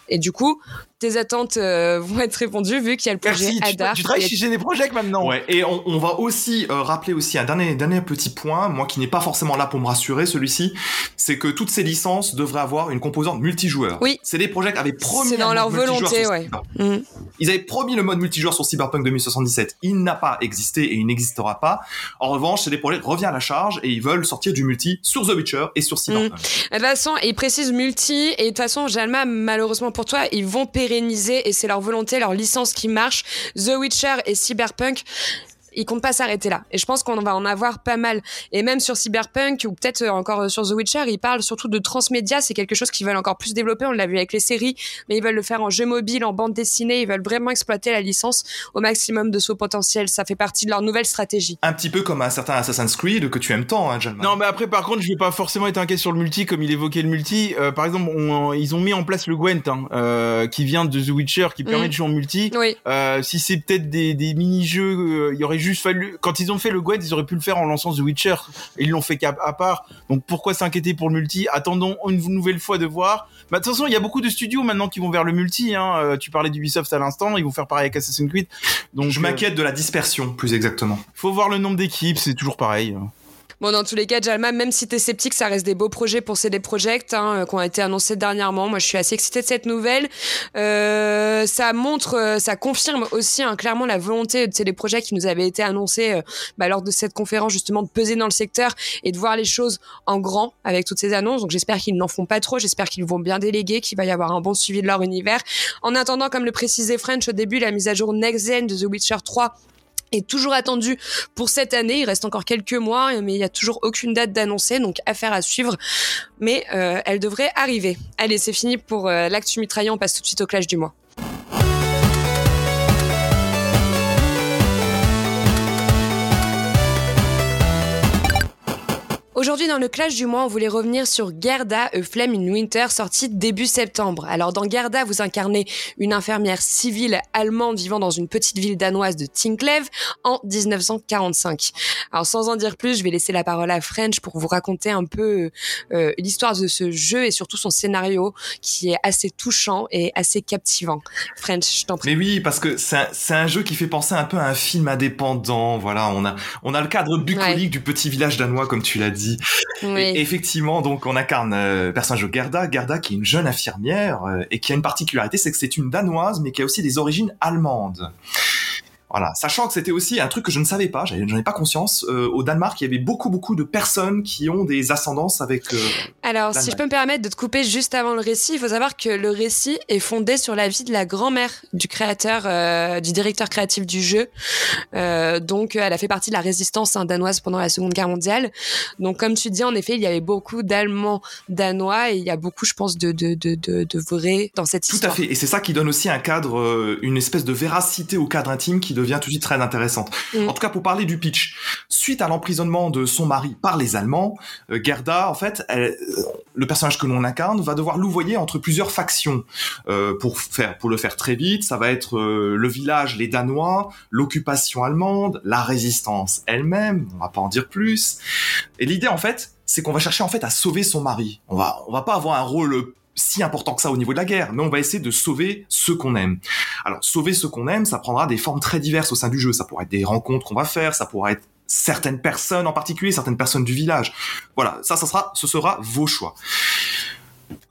Et du coup, tes attentes euh, vont être répondues vu qu'il y a le projet Merci. Tu, Adar. tu travailles qui est- chez des projets maintenant. Ouais, et on, on va aussi euh, rappeler aussi un dernier, dernier petit point, moi qui n'ai pas forcément là pour me rassurer, celui-ci, c'est que toutes ces licences devraient avoir une composante multijoueur. Oui. C'est des projets qui avaient promis C'est dans leur volonté, ouais. Mhm. Ils avaient promis le mode multijoueur sur Cyberpunk 2077. Il n'a pas existé et il n'existera pas. En revanche, projets qui reviennent à la charge et ils veulent sortir du multi sur The Witcher et sur Cyberpunk. De toute façon, ils précisent multi et de toute façon, Jalma, malheureusement pour toi, ils vont pérenniser et c'est leur volonté, leur licence qui marche. The Witcher et Cyberpunk. Ils comptent pas s'arrêter là. Et je pense qu'on va en avoir pas mal. Et même sur Cyberpunk, ou peut-être euh, encore euh, sur The Witcher, ils parlent surtout de transmédia. C'est quelque chose qu'ils veulent encore plus développer. On l'a vu avec les séries, mais ils veulent le faire en jeu mobile, en bande dessinée. Ils veulent vraiment exploiter la licence au maximum de son potentiel. Ça fait partie de leur nouvelle stratégie. Un petit peu comme un certain Assassin's Creed que tu aimes tant, hein, Jalma. Non, mais après, par contre, je vais pas forcément être inquiet sur le multi, comme il évoquait le multi. Euh, par exemple, on- ils ont mis en place le Gwent, hein, euh, qui vient de The Witcher, qui permet Mm. de jouer en multi. Oui. Euh, si c'est peut-être des, des mini-jeux, euh, il y aurait juste fallu, quand ils ont fait le Gwent, ils auraient pu le faire en lançant The Witcher. Ils l'ont fait qu'à à part. Donc pourquoi s'inquiéter pour le multi? Attendons une nouvelle fois de voir. Bah, de toute façon, il y a beaucoup de studios maintenant qui vont vers le multi. Hein. Euh, tu parlais d'Ubisoft à l'instant, ils vont faire pareil avec Assassin's Creed. Donc Je euh, m'inquiète de la dispersion, plus exactement. faut voir le nombre d'équipes, c'est toujours pareil. Bon, dans tous les cas, Jalma, même si t'es sceptique, ça reste des beaux projets pour CD Projekt hein, euh, qui ont été annoncés dernièrement. Moi, je suis assez excitée de cette nouvelle. Euh, ça montre, euh, ça confirme aussi hein, clairement la volonté de CD Projekt qui nous avait été annoncée euh, bah, lors de cette conférence justement de peser dans le secteur et de voir les choses en grand avec toutes ces annonces. Donc, j'espère qu'ils n'en font pas trop. J'espère qu'ils vont bien déléguer, qu'il va y avoir un bon suivi de leur univers. En attendant, comme le précisait French au début, la mise à jour Next Gen de The Witcher 3 est toujours attendu pour cette année. Il reste encore quelques mois, mais il n'y a toujours aucune date d'annoncer, donc affaire à suivre. Mais euh, elle devrait arriver. Allez, c'est fini pour euh, l'actu mitraillant. On passe tout de suite au clash du mois. Aujourd'hui, dans le clash du mois, on voulait revenir sur Gerda, A Flame in Winter, sortie début septembre. Alors, dans Gerda, vous incarnez une infirmière civile allemande vivant dans une petite ville danoise de Tinklev en 1945. Alors, sans en dire plus, je vais laisser la parole à French pour vous raconter un peu euh, l'histoire de ce jeu et surtout son scénario qui est assez touchant et assez captivant. French, je t'en prie. Mais oui, parce que c'est un, c'est un jeu qui fait penser un peu à un film indépendant. Voilà, on a, on a le cadre bucolique du petit village danois, comme tu l'as dit. Oui. Et effectivement, donc on incarne euh, le personnage de Gerda, Gerda qui est une jeune infirmière euh, et qui a une particularité, c'est que c'est une danoise, mais qui a aussi des origines allemandes. Voilà, sachant que c'était aussi un truc que je ne savais pas, j'en ai pas conscience. euh, au Danemark, il y avait beaucoup beaucoup de personnes qui ont des ascendances avec. euh, Alors, si je peux me permettre de te couper juste avant le récit, il faut savoir que le récit est fondé sur la vie de la grand-mère du créateur, euh, du directeur créatif du jeu. Donc, elle a fait partie de la résistance hein, danoise pendant la Seconde Guerre mondiale. Donc, comme tu dis, en effet, il y avait beaucoup d'Allemands danois et il y a beaucoup, je pense, de, de, de, de, de vrai dans cette Tout à histoire. fait, et c'est ça qui donne aussi un cadre, une espèce de véracité au cadre intime qui devient tout de suite très intéressante. Mm. En tout cas, pour parler du pitch, suite à l'emprisonnement de son mari par les Allemands, euh, Gerda, en fait, elle- euh, le personnage que l'on incarne va devoir louvoyer entre plusieurs factions. Euh, pour faire, pour le faire très vite, ça va être euh, le village, les Danois, l'occupation allemande, la résistance elle-même. On va pas en dire plus. Et l'idée, en fait, c'est qu'on va chercher en fait à sauver son mari. On va, on va pas avoir un rôle si important que ça au niveau de la guerre, mais on va essayer de sauver ceux qu'on aime. Alors, sauver ceux qu'on aime, ça prendra des formes très diverses au sein du jeu. Ça pourrait être des rencontres qu'on va faire, ça pourrait être certaines personnes en particulier, certaines personnes du village. Voilà, ça, ça sera, ce sera vos choix.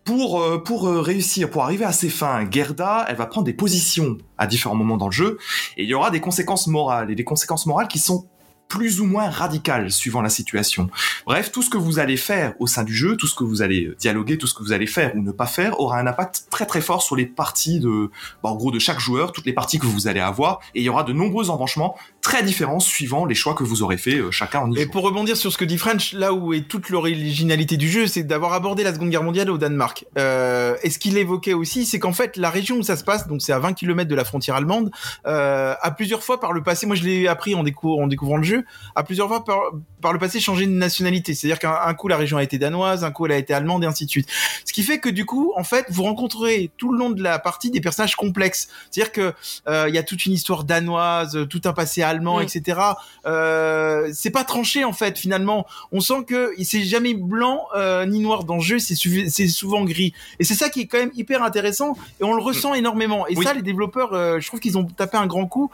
Pour, euh, pour euh, réussir, pour arriver à ses fins, Gerda, elle va prendre des positions à différents moments dans le jeu, et il y aura des conséquences morales, et des conséquences morales qui sont plus ou moins radicales suivant la situation. Bref, tout ce que vous allez faire au sein du jeu, tout ce que vous allez dialoguer, tout ce que vous allez faire ou ne pas faire aura un impact très très fort sur les parties de, bah, en gros, de chaque joueur, toutes les parties que vous allez avoir, et il y aura de nombreux embranchements très différents suivant les choix que vous aurez fait euh, chacun en y Et pour rebondir sur ce que dit French, là où est toute l'originalité du jeu, c'est d'avoir abordé la Seconde Guerre mondiale au Danemark. Euh, et ce qu'il évoquait aussi, c'est qu'en fait, la région où ça se passe, donc c'est à 20 km de la frontière allemande, euh, a plusieurs fois par le passé, moi je l'ai appris en, décou- en découvrant le jeu, a plusieurs fois par, par le passé changé de nationalité. C'est-à-dire qu'un un coup la région a été danoise, un coup elle a été allemande et ainsi de suite. Ce qui fait que du coup, en fait, vous rencontrez tout le long de la partie des personnages complexes. C'est-à-dire que euh, il y a toute une histoire danoise, tout un passé allemand, Mm. etc. Euh, c'est pas tranché en fait finalement. On sent que c'est jamais blanc euh, ni noir dans le jeu, c'est souvent gris. Et c'est ça qui est quand même hyper intéressant et on le ressent énormément. Et Oui. ça, les développeurs, euh, je trouve qu'ils ont tapé un grand coup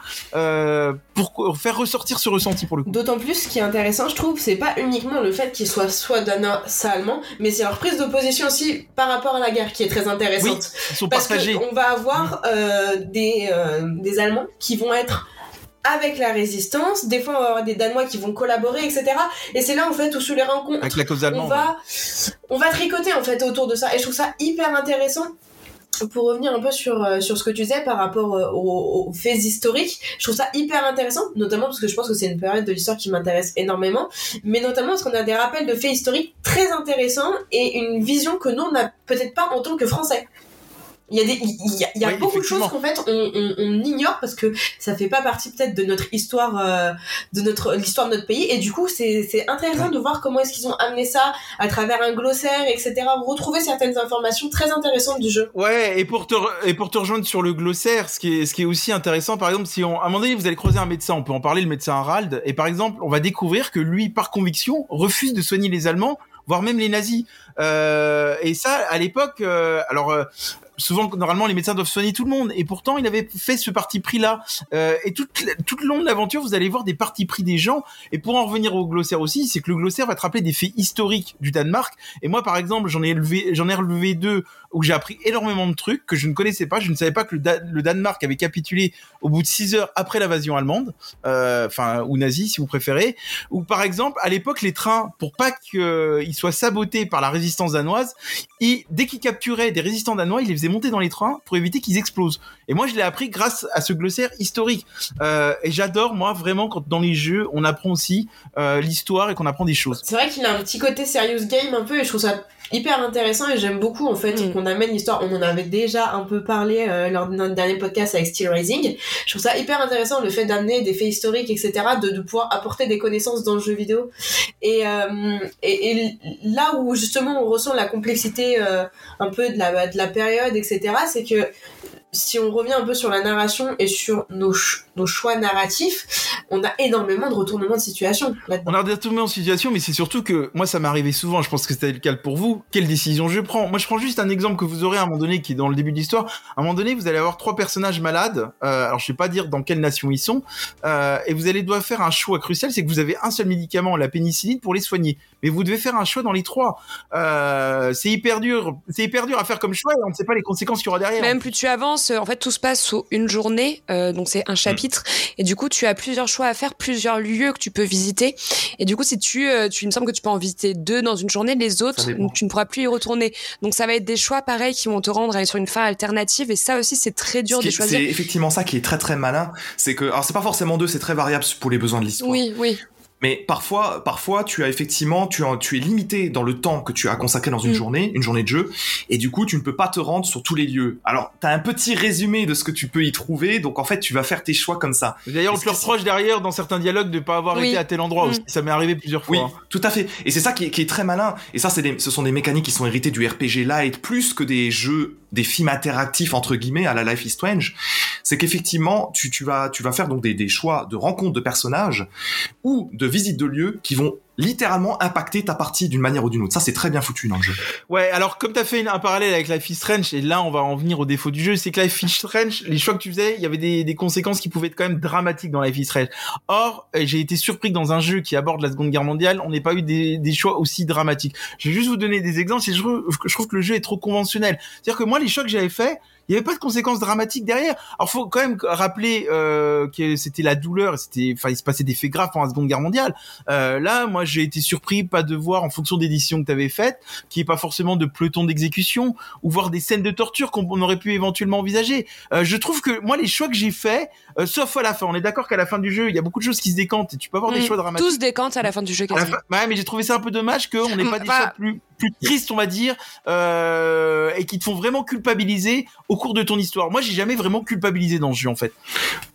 pour faire ressortir ce ressenti pour le coup. D'autant plus, ce qui est intéressant, je trouve, c'est pas uniquement le fait qu'il soit soit danois, soit allemand, mais c'est leur prise de position aussi par rapport à la guerre qui est très intéressante. Ils sont Parce partagés. qu'on va avoir euh, des, euh, des Allemands qui vont être avec la résistance, des fois on va avoir des Danois qui vont collaborer, etc. Et c'est là en fait où sous les rencontres, Avec la cause on allemande. va, on va tricoter en fait autour de ça. Et je trouve ça hyper intéressant. Pour revenir un peu sur, euh, sur ce que tu disais par rapport euh, aux, aux faits historiques, je trouve ça hyper intéressant, notamment parce que je pense que c'est une période de l'histoire qui m'intéresse énormément, mais notamment parce qu'on a des rappels de faits historiques très intéressants et une vision que nous on n'a peut-être pas en tant que Français. Il y a, des, il y a, il y a Oui, beaucoup de choses qu'en fait on, on, on ignore parce que ça fait pas partie peut-être de notre histoire, euh, de notre l'histoire de notre pays. Et du coup, c'est intéressant de voir comment est-ce qu'ils ont amené ça à travers un glossaire, etc. Retrouver certaines informations très intéressantes du jeu. Ouais, et pour te et pour te rejoindre sur le glossaire, ce qui est ce qui est aussi intéressant, par exemple, si on, à un moment donné vous allez croiser un médecin, on peut en parler, le médecin Harald, et par exemple, on va découvrir que lui, par conviction, refuse de soigner les Allemands, voire même les nazis. Euh, et ça, à l'époque, euh, alors. Euh, Souvent, normalement, les médecins doivent soigner tout le monde, et pourtant, il avait fait ce parti pris-là. Euh, et tout, tout le long de l'aventure, vous allez voir des partis pris des gens. Et pour en revenir au glossaire aussi, c'est que le glossaire va te rappeler des faits historiques du Danemark. Et moi, par exemple, j'en ai j'en ai relevé deux où j'ai appris énormément de trucs que je ne connaissais pas. Je ne savais pas que le, Da- le Danemark avait capitulé au bout de six heures après l'invasion allemande, euh, enfin ou nazie si vous préférez. Ou par exemple, à l'époque, les trains, pour pas qu'ils soient sabotés par la résistance danoise, ils, dès qu'ils capturaient des résistants danois, ils les faisaient monter dans les trains pour éviter qu'ils explosent. Et moi, je l'ai appris grâce à ce glossaire historique. Euh, et j'adore, moi, vraiment, quand dans les jeux, on apprend aussi euh, l'histoire et qu'on apprend des choses. C'est vrai qu'il a un petit côté serious game un peu et je trouve ça hyper intéressant et j'aime beaucoup en fait Mm. qu'on amène l'histoire. On en avait déjà un peu parlé euh, lors de notre dernier podcast avec Steel Rising. Je trouve ça hyper intéressant le fait d'amener des faits historiques, etc., de, de pouvoir apporter des connaissances dans le jeu vidéo. Et, euh, et, et là où justement on ressent la complexité euh, un peu de la, de la période, etc., c'est que si on revient un peu sur la narration et sur nos, ch- nos choix narratifs, on a énormément de retournements de situation. On a retourné en situation, mais c'est surtout que moi, ça m'est arrivé souvent. Je pense que c'était le cas pour vous. Quelle décision je prends Moi, je prends juste un exemple que vous aurez à un moment donné, qui est dans le début de l'histoire. À un moment donné, vous allez avoir trois personnages malades. Euh, alors, je vais pas dire dans quelle nation ils sont, euh, et vous allez devoir faire un choix crucial. C'est que vous avez un seul médicament, la pénicilline, pour les soigner. Mais vous devez faire un choix dans les trois. Euh, c'est hyper dur. C'est hyper dur à faire comme choix, et on ne sait pas les conséquences qu'il y aura derrière. Même plus tu avances, euh, en fait, tout se passe sous une journée, euh, donc c'est un chapitre, et du coup, tu as plusieurs choix à faire, plusieurs lieux que tu peux visiter, et du coup, si tu, euh, tu il me semble que tu peux en visiter deux dans une journée, les autres, dépend. tu ne pourras plus y retourner. Donc, ça va être des choix pareils qui vont te rendre à aller sur une fin alternative, et ça aussi, c'est très dur Ce de choisir. C'est effectivement ça qui est très très malin. C'est que, alors c'est pas forcément deux, c'est très variable pour les besoins de l'histoire. Oui, oui. Mais parfois, parfois, tu as effectivement, tu, as- tu es limité dans le temps que tu as consacré dans une Mm. journée, une journée de jeu, et du coup, tu ne peux pas te rendre sur tous les lieux. Alors, t'as un petit résumé de ce que tu peux y trouver, donc en fait, tu vas faire tes choix comme ça. D'ailleurs, on te reproche derrière dans certains dialogues de pas avoir Oui. été à tel endroit Mm. aussi. Ça m'est arrivé plusieurs fois. Oui, hein. tout à fait. Et c'est ça qui est, qui est très malin. Et ça, c'est ce sont des mécaniques qui sont héritées du RPG Light plus que des jeux, des films interactifs entre guillemets à la Life is Strange. C'est qu'effectivement, tu, vas, tu vas faire donc des, des choix de rencontres de personnages ou de visites de lieux qui vont littéralement impacter ta partie d'une manière ou d'une autre. Ça, c'est très bien foutu dans le jeu. Ouais, alors comme tu as fait un parallèle avec Life is Strange, et là on va en venir au défaut du jeu, c'est que Life is Strange, les choix que tu faisais, il y avait des, conséquences qui pouvaient être quand même dramatiques dans Life is Strange. Or, euh, j'ai été surpris que dans un jeu qui aborde la Seconde Guerre mondiale, on n'ait pas eu des, des choix aussi dramatiques. Je vais juste vous donner des exemples, je, je trouve que le jeu est trop conventionnel. C'est-à-dire que moi, les choix que j'avais faits, il n'y avait pas de conséquences dramatiques derrière. Alors faut quand même rappeler euh, que c'était la douleur, c'était, enfin il se passait des faits graves pendant la Seconde Guerre mondiale. Euh, là, moi j'ai été surpris pas de voir en fonction des décisions que tu avais faites, qui est pas forcément de peloton d'exécution ou voir des scènes de torture qu'on on aurait pu éventuellement envisager. Euh, je trouve que moi les choix que j'ai faits, euh, sauf à la fin, on est d'accord qu'à la fin du jeu il y a beaucoup de choses qui se décantent et tu peux avoir des Mm. choix dramatiques. Tout se décante à la fin du jeu, fin- Ouais, mais j'ai trouvé ça un peu dommage qu'on n'ait pas des Bah- choix plus, plus tristes, on va dire, euh, et qui te font vraiment culpabiliser au cours de ton histoire. Moi, j'ai jamais vraiment culpabilisé dans ce jeu, en fait.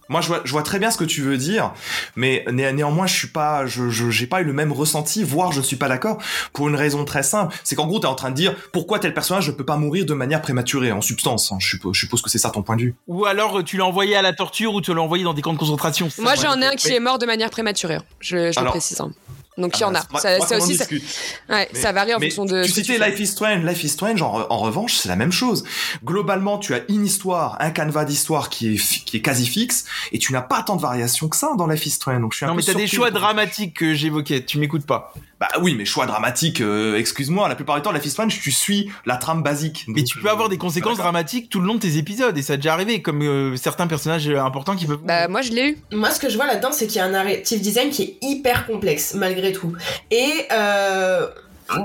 Moi, je vois, je vois très bien ce que tu veux dire, mais né- néanmoins, je suis pas, je, j'ai pas eu le même ressenti, voire je ne suis pas d'accord, pour une raison très simple. C'est qu'en gros, t'es en train de dire pourquoi tel personnage ne peut pas mourir de manière prématurée, en substance. hein. Je, suppose, je suppose que c'est ça ton point de vue. Ou alors, tu l'as envoyé à la torture ou tu l'as envoyé dans des camps de concentration. Moi, j'en ai un Mais- qui est mort de manière prématurée. Je, le précise. hein. Donc, il y en a. Ah, Ça, moi, ça aussi, ça, discute. ouais, Mais- ça varie en fonction de. tu citais fais. Life is Strange. Life is Strange, en, en revanche, c'est la même chose. Globalement, tu as une histoire, un canevas d'histoire qui est, qui est quasi fixe, et tu n'as pas tant de variations que ça dans Life is Strange. Donc je suis un Non, peu mais t'as des choix dramatiques que j'évoquais. Tu m'écoutes pas. Bah oui, mais choix dramatiques, euh, excuse-moi, la plupart du temps, Life is Strange, tu suis la trame basique. Mais tu peux euh, avoir des conséquences dramatiques tout le long de tes épisodes, et ça a déjà arrivé, comme euh, certains personnages euh, importants qui peuvent. Bah, moi, je l'ai eu. Moi, ce que je vois là-dedans, c'est qu'il y a un narrative design qui est hyper complexe, malgré tout. Et euh,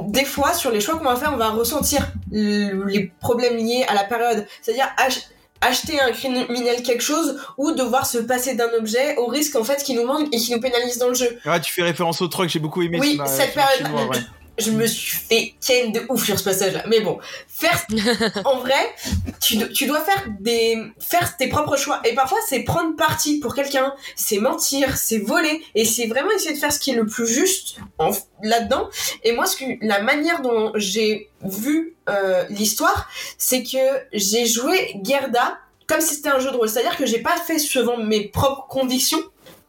des fois, sur les choix qu'on va faire, on va ressentir les problèmes liés à la période. C'est-à-dire ach- acheter un criminel quelque chose ou devoir se passer d'un objet au risque en fait qui nous manque et qui nous pénalise dans le jeu. Ah, tu fais référence au truc, j'ai beaucoup aimé Oui, ce- cette ce période- ouais. Je me suis fait ken de ouf sur ce passage-là. Mais bon, faire, en vrai, tu, do- tu dois faire des, faire tes propres choix. Et parfois, c'est prendre parti pour quelqu'un, c'est mentir, c'est voler, et c'est vraiment essayer de faire ce qui est le plus juste en, là-dedans. Et moi, ce que, la manière dont j'ai vu euh, l'histoire, c'est que j'ai joué Gerda comme si c'était un jeu de rôle. C'est-à-dire que j'ai pas fait selon mes propres convictions,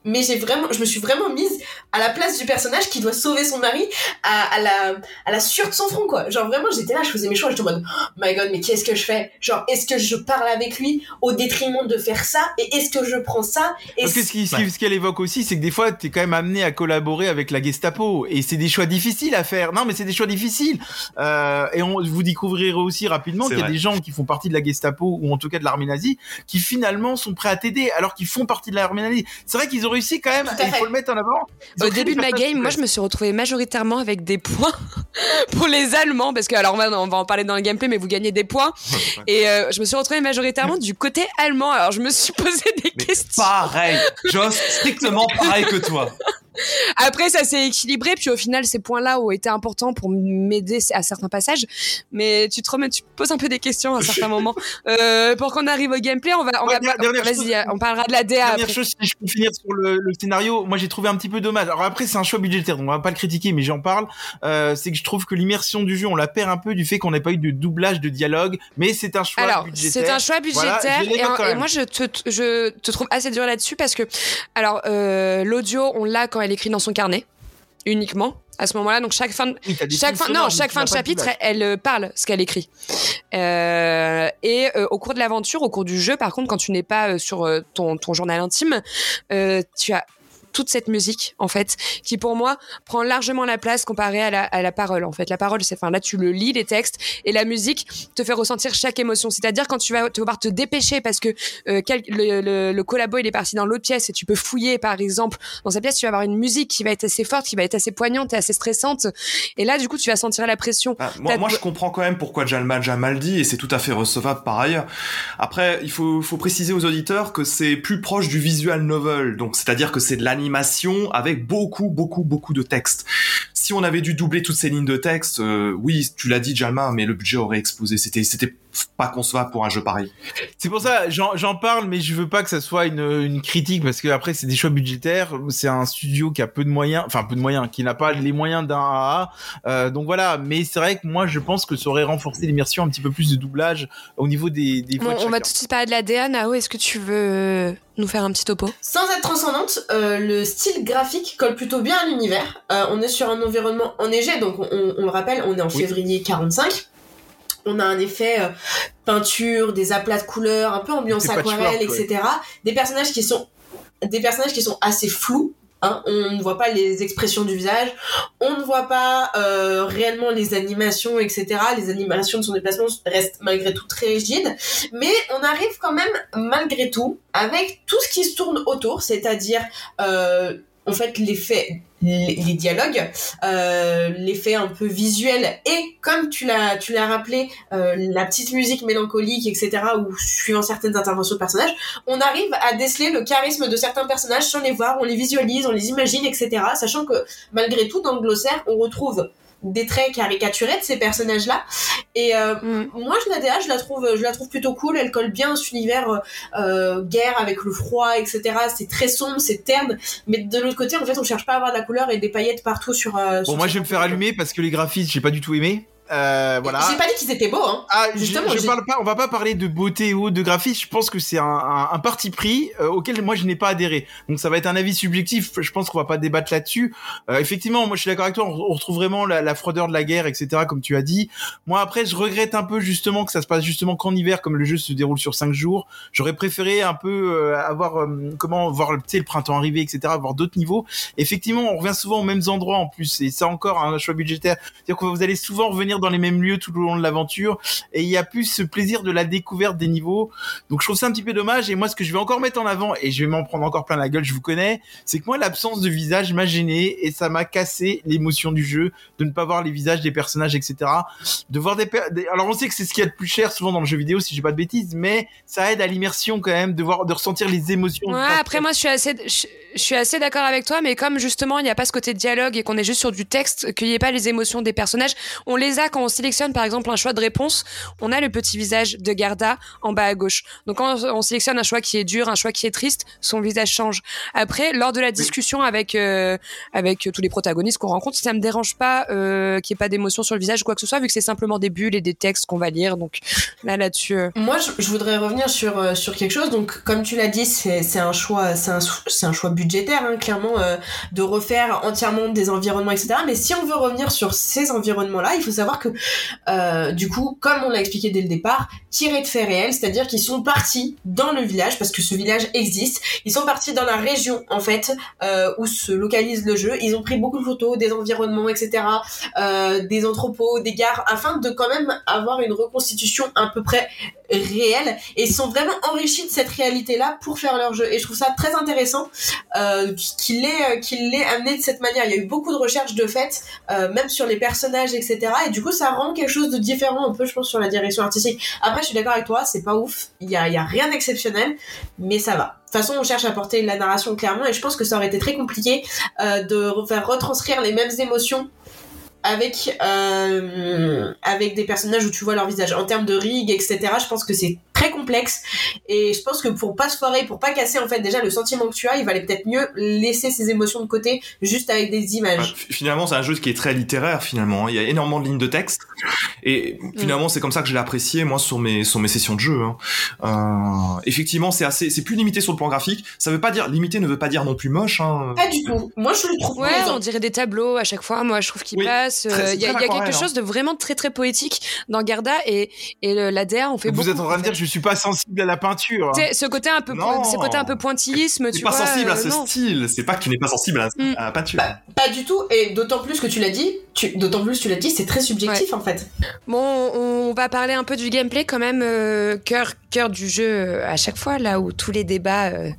mais j'ai vraiment, je me suis vraiment mise à la place du personnage qui doit sauver son mari à, à la, à la sueur de son front, quoi. Genre vraiment, j'étais là, je faisais mes choix, j'étais en mode, oh my god, mais qu'est-ce que je fais? Genre, est-ce que je parle avec lui au détriment de faire ça? Et est-ce que je prends ça? Et Parce que ce qui- ce Ouais. qui- ce qu'elle évoque aussi, c'est que des fois, t'es quand même amené à collaborer avec la Gestapo, et c'est des choix difficiles à faire. Non, mais c'est des choix difficiles. Euh, et on, vous découvrirez aussi rapidement C'est qu'il y a vrai. des gens qui font partie de la Gestapo ou en tout cas de l'armée nazie, qui finalement sont prêts à t'aider, alors qu'ils font partie de l'armée nazie. C'est vrai qu'ils ont réussi quand même. Il faut le mettre en avant. Au début de ma game, moi je me suis retrouvée majoritairement avec des points pour les Allemands, parce que alors on va, on va en parler dans le gameplay, mais vous gagnez des points. Et euh, je me suis retrouvée majoritairement du côté allemand. Alors je me suis posé des Mais questions. pareil, Joss, strictement pareil que toi. Après, ça s'est équilibré, puis au final, ces points-là ont été importants pour m'aider à certains passages. Mais tu te remets, tu poses un peu des questions à certains moments. Euh, pour qu'on arrive au gameplay, on va, on Ouais, va, dernière- dernière chose. vas-y, on parlera de la DA Dernière après. chose, si je peux finir sur le, le scénario, moi j'ai trouvé un petit peu dommage. Alors après, c'est un choix budgétaire, donc on va pas le critiquer, mais j'en parle. Euh, c'est que je trouve que l'immersion du jeu, on la perd un peu du fait qu'on n'ait pas eu de doublage de dialogue, mais c'est un choix Alors, budgétaire. c'est un choix budgétaire et, moi je te, je te trouve assez dur là-dessus parce que alors euh, l'audio on l'a quand elle écrit dans son carnet uniquement à ce moment-là donc chaque fin de, Oui, chaque fin, non, chaque fin de chapitre, elle, elle, euh, parle ce qu'elle écrit. Euh, et euh, au cours de l'aventure, au cours du jeu, par contre, quand tu n'es pas euh, sur ton, ton journal intime, tu as toute cette musique en fait qui pour moi prend largement la place comparée à la, à la parole en fait. La parole c'est enfin là tu le lis les textes et la musique te fait ressentir chaque émotion. C'est-à-dire quand tu vas devoir te dépêcher parce que euh, quel- le, le, le collabo il est parti dans l'autre pièce et tu peux fouiller par exemple dans sa pièce tu vas avoir une musique qui va être assez forte qui va être assez poignante et assez stressante. Et là du coup tu vas sentir la pression. Bah, moi, je comprends quand même pourquoi Jalma a mal dit et c'est tout à fait recevable par ailleurs. Après, il faut, faut préciser aux auditeurs que c'est plus proche du visual novel, donc c'est-à-dire que c'est de l'animation avec beaucoup, beaucoup, beaucoup de texte. Si on avait dû doubler toutes ces lignes de texte, euh, oui, tu l'as dit Jalma, mais le budget aurait explosé. C'était, c'était pas concevable pour un jeu pareil. C'est pour ça, j'en parle, mais je veux pas que ça soit une, une critique parce que après c'est des choix budgétaires. C'est un studio qui a peu de moyens, enfin peu de moyens, qui n'a pas les moyens d'un AA. Euh, donc voilà. Mais c'est vrai que moi je pense que ça aurait renforcé l'immersion un petit peu plus de doublage au niveau des, des voix Bon, de on va tout de suite parler de la DA Nao est-ce que tu veux nous faire un petit topo? Sans être transcendante, euh, le style graphique colle plutôt bien à l'univers. Euh, on est sur un environnement enneigé, donc on, on le rappelle, on est en Oui. février 45. On a un effet euh, peinture, des aplats de couleurs, un peu ambiance aquarelle, ouais. etc. Des personnages qui sont des personnages qui sont assez flous. Hein, on ne voit pas les expressions du visage, on ne voit pas euh, réellement les animations, etc. Les animations de son déplacement restent malgré tout très rigides, mais on arrive quand même malgré tout avec tout ce qui se tourne autour, c'est-à-dire euh, en fait l'effet, les, dialogues, euh, l'effet un peu visuel et comme tu l'as tu l'as rappelé, euh, la petite musique mélancolique, etc. ou suivant certaines interventions de personnages, on arrive à déceler le charisme de certains personnages sans les voir, on les visualise, on les imagine, etc. Sachant que malgré tout dans le glossaire, on retrouve des traits caricaturés de ces personnages-là. Et euh, Mm. moi, je la DA, je la trouve, je la trouve plutôt cool. Elle colle bien à cet univers euh, euh, guerre avec le froid, etc. C'est très sombre, c'est terne. Mais de l'autre côté, en fait, on cherche pas à avoir de la couleur et des paillettes partout sur. euh, Bon, sur moi je vais me faire allumer parce que les graphismes j'ai pas du tout aimé. Euh, voilà. J'ai pas dit qu'ils étaient beaux, hein. Ah, Justement, je j'ai- parle pas, on va pas parler de beauté ou de graphisme. Je pense que c'est un, un, un parti pris euh, auquel moi je n'ai pas adhéré. Donc ça va être un avis subjectif. Je pense qu'on va pas débattre là-dessus. Euh, effectivement, moi je suis d'accord avec toi. On, on retrouve vraiment la, la froideur de la guerre, etc. Comme tu as dit. Moi après, je regrette un peu justement que ça se passe justement qu'en hiver, comme le jeu se déroule sur cinq jours. J'aurais préféré un peu euh, avoir comment voir sais, le printemps arriver, etc. Voir d'autres niveaux. Effectivement, on revient souvent aux mêmes endroits en plus. Et ça encore un choix budgétaire. C'est-à-dire que vous allez souvent revenir revenir dans les mêmes lieux tout au long de l'aventure et il y a plus ce plaisir de la découverte des niveaux. Donc je trouve ça un petit peu dommage et moi ce que je vais encore mettre en avant et je vais m'en prendre encore plein la gueule, je vous connais, c'est que moi l'absence de visage m'a gêné et ça m'a cassé l'émotion du jeu de ne pas voir les visages des personnages etc. De voir des, per- alors on sait que c'est ce qu'il y a de plus cher souvent dans le jeu vidéo si j'ai pas de bêtises mais ça aide à l'immersion quand même de voir de ressentir les émotions. Ouais, après moi je suis assez je, je suis assez d'accord avec toi mais comme justement il n'y a pas ce côté dialogue et qu'on est juste sur du texte qu'il n'y ait pas les émotions des personnages, on les a quand on sélectionne par exemple un choix de réponse, on a le petit visage de Garda en bas à gauche. Donc quand on sélectionne un choix qui est dur, un choix qui est triste, son visage change. Après lors de la discussion avec euh, avec tous les protagonistes qu'on rencontre, ça me dérange pas euh, qu'il n'y ait pas d'émotion sur le visage ou quoi que ce soit vu que c'est simplement des bulles et des textes qu'on va lire. Donc là là-dessus euh, Moi, je, je voudrais revenir sur sur quelque chose. Donc, comme tu l'as dit, c'est c'est un choix, c'est un c'est un choix budgétaire, hein, clairement, euh, de refaire entièrement des environnements, etc. Mais si on veut revenir sur ces environnements-là, il faut savoir que, euh, du coup, comme on l'a expliqué dès le départ, tiré de faits réels, c'est-à-dire qu'ils sont partis dans le village parce que ce village existe. Ils sont partis dans la région en fait euh, où se localise le jeu. Ils ont pris beaucoup de photos des environnements, etc. euh, des entrepôts, des gares, afin de quand même avoir une reconstitution à peu près réelle. Et ils sont vraiment enrichis de cette réalité-là pour faire leur jeu. Et je trouve ça très intéressant qu'il l'ait amené de cette manière. Il y a eu beaucoup de recherches de fait, même sur les personnages, etc. Et du coup, ça rend quelque chose de différent un peu, je pense, sur la direction artistique. Après, je suis d'accord avec toi, c'est pas ouf. Il y a, rien d'exceptionnel, mais ça va. De toute façon, on cherche à porter la narration clairement, et je pense que ça aurait été très compliqué euh, de faire retranscrire les mêmes émotions avec euh, avec des personnages où tu vois leur visage en termes de rig etc je pense que c'est très complexe et je pense que pour pas se foirer pour pas casser en fait déjà le sentiment que tu as il valait peut-être mieux laisser ces émotions de côté juste avec des Bah, images f- finalement, c'est un jeu qui est très littéraire, finalement. hein. Il y a énormément de lignes de texte. Et finalement, c'est comme ça que je l'ai apprécié, moi, sur mes, sur mes sessions de jeu. hein. Euh, effectivement, c'est assez, c'est plus limité sur le plan graphique. Ça veut pas dire, limité ne veut pas dire non plus moche, hein. pas du tout moi je le trouve Ouais, on dirait des tableaux à chaque fois. Moi, je trouve qu'ils Oui, passent. Euh, Il y a, y quelque hein. chose de vraiment très très poétique dans Garda et et le- la DA on fait Vous beaucoup. êtes en train de dire que je suis pas sensible à la peinture. hein. Ce côté un peu Non. ce côté un peu pointillisme, tu pas vois. sensible à euh, ce non. style. C'est pas que tu n'es pas sensible à, Mm. à la peinture. pas du tout et d'autant plus que tu l'as dit d'autant plus tu l'as dit c'est très subjectif en fait Bon, on, va parler un peu du gameplay quand même, euh, cœur cœur du jeu euh, à chaque fois là où tous les débats euh,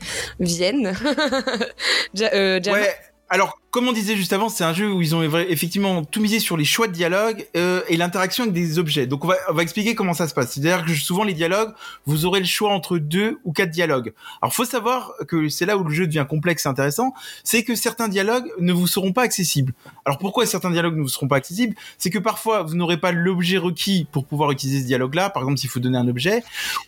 viennent. Ja- euh, Ouais. Alors, comme on disait juste avant, c'est un jeu où ils ont effectivement tout misé sur les choix de dialogue euh, et l'interaction avec des objets. Donc, on va, expliquer comment ça se passe. C'est-à-dire que souvent, les dialogues, vous aurez le choix entre deux ou quatre dialogues. Alors, faut savoir que c'est là où le jeu devient complexe et intéressant, c'est que certains dialogues ne vous seront pas accessibles. Alors, pourquoi certains dialogues ne vous seront pas accessibles? C'est que parfois, vous n'aurez pas l'objet requis pour pouvoir utiliser ce dialogue-là. Par exemple, s'il faut donner un objet,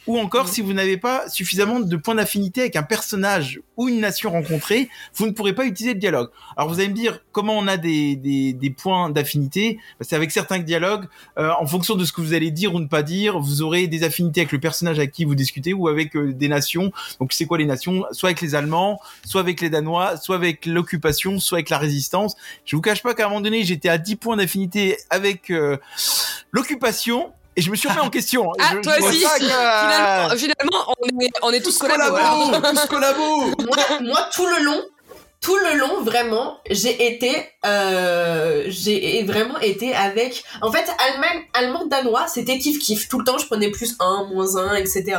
ou encore si vous n'avez pas suffisamment de points d'affinité avec un personnage ou une nation rencontrée, vous ne pourrez pas utiliser le dialogue. Vous allez me dire comment on a des, des, des points d'affinité Bah, C'est avec certains dialogues, euh, en fonction de ce que vous allez dire ou ne pas dire, vous aurez des affinités avec le personnage avec qui vous discutez ou avec euh, des nations. Donc c'est quoi les nations? Soit avec les Allemands, soit avec les Danois, soit avec l'occupation, soit avec la résistance. Je vous cache pas qu'à un moment donné, j'étais à 10 points d'affinité avec euh, l'occupation. Et je me suis remis en question. Ah, Je- toi je aussi. que- Finalement, finalement, on est on est tous collabos. collabo, tous collabo. moi, moi, tout le long, tout le long, vraiment, j'ai été, euh, j'ai vraiment été avec. En fait, Allemagne, allemand, danois, c'était kiff kiff. Tout le temps, je prenais plus 1, moins 1, etc.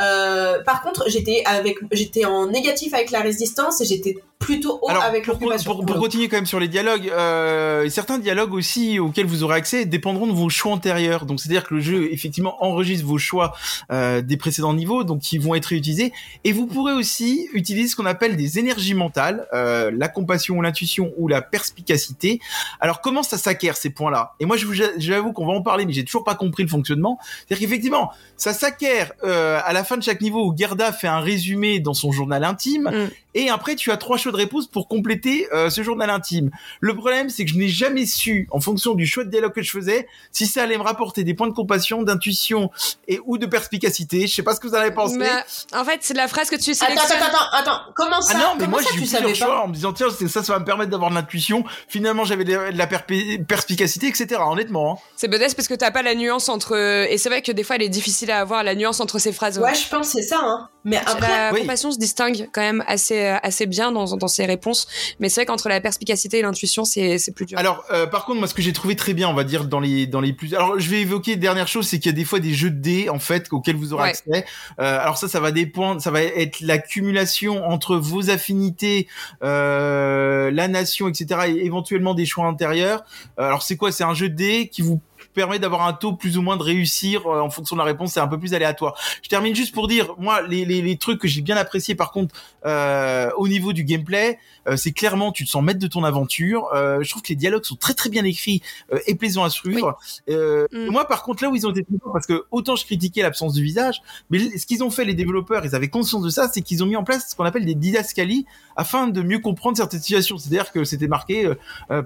Euh, par contre, j'étais avec, j'étais en négatif avec la résistance et j'étais plutôt haut Alors, avec l'occupation. pour- pour continuer quand même sur les dialogues, euh, certains dialogues aussi auxquels vous aurez accès dépendront de vos choix antérieurs. Donc, c'est-à-dire que le jeu effectivement enregistre vos choix euh, des précédents niveaux, donc qui vont être réutilisés. Et vous pourrez aussi utiliser ce qu'on appelle des énergies mentales, euh, la compassion l'intuition ou la perspicacité. Alors, comment ça s'acquiert ces points-là? Et moi, j'avoue qu'on va en parler, mais j'ai toujours pas compris le fonctionnement. C'est-à-dire qu'effectivement, ça s'acquiert euh, à la fin de chaque niveau où Gerda fait un résumé dans son journal intime. Mm. Et après, tu as trois choix de réponse pour compléter euh, ce journal intime. Le problème, c'est que je n'ai jamais su, en fonction du choix de dialogue que je faisais, si ça allait me rapporter des points de compassion, d'intuition et ou de perspicacité. Je sais pas ce que vous en avez pensé. Mais, en fait, c'est la phrase que tu Attends, sélectionnes. attends, attends, attends. Comment ça Ah non, mais comment moi ça, j'ai eu tu savais plusieurs pas choix en me disant tiens c'est- ça ça va me permettre d'avoir de l'intuition. Finalement j'avais de la perspicacité etc. Honnêtement. hein. C'est peut-être parce que t'as pas la nuance entre. Et c'est vrai que des fois, elle est difficile à avoir la nuance entre ces phrases. Ouais, je pense que c'est ça. Hein. Mais après, la Oui. compassion se distingue quand même assez, assez assez bien dans dans ses réponses. Mais c'est vrai qu'entre la perspicacité et l'intuition, c'est plus dur. Alors, euh, par contre, moi, ce que j'ai trouvé très bien, on va dire dans les dans les plus. Alors, je vais évoquer dernière chose, c'est qu'il y a des fois des jeux de dés en fait auxquels vous aurez Ouais. accès. Euh, alors ça, ça va dépendre, ça va être l'accumulation entre vos affinités, euh, la nation, etc. Et éventuellement des choix intérieurs. Euh, alors c'est quoi? C'est un jeu de dés qui vous permet d'avoir un taux plus ou moins de réussir euh, en fonction de la réponse. C'est un peu plus aléatoire. Je termine juste pour dire, moi, les, les, les trucs que j'ai bien appréciés, par contre, euh, au niveau du gameplay, euh, c'est clairement, tu te sens maître de ton aventure. Euh, je trouve que les dialogues sont très très bien écrits euh, et plaisants à suivre. Euh, Mm. Moi, par contre, là où ils ont été parce que autant je critiquais l'absence du visage, mais ce qu'ils ont fait les développeurs, ils avaient conscience de ça, c'est qu'ils ont mis en place ce qu'on appelle des didascalies afin de mieux comprendre certaines situations. C'est-à-dire que c'était marqué,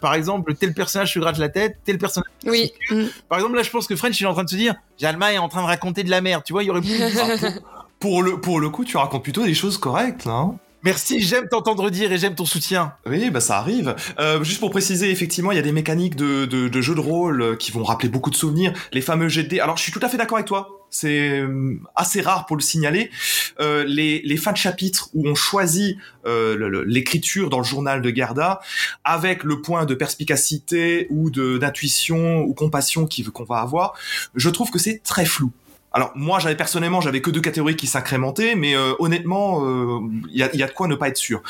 par exemple, tel personnage se gratte la tête, tel personnage. oui. Mm. Par exemple, là, je pense que French il est en train de se dire, Jalma est en train de raconter de la merde. Tu vois, il y aurait plus. Pour le, pour le coup, tu racontes plutôt des choses correctes, là. hein. Merci, j'aime t'entendre dire et j'aime ton soutien. Oui, bah ça arrive. Euh, juste pour préciser, effectivement, il y a des mécaniques de, de, de jeux de rôle euh, qui vont rappeler beaucoup de souvenirs. Les fameux GD. Alors, je suis tout à fait d'accord avec toi. C'est euh, assez rare pour le signaler. Euh, les, les fins de chapitre où on choisit euh, l'écriture dans le journal de Gerda avec le point de perspicacité ou d'intuition ou compassion qu'on va avoir, je trouve que c'est très flou. Alors moi, j'avais personnellement, j'avais que deux catégories qui s'incrémentaient, mais euh, honnêtement, euh, il y, a, il y a de quoi ne pas être sûr.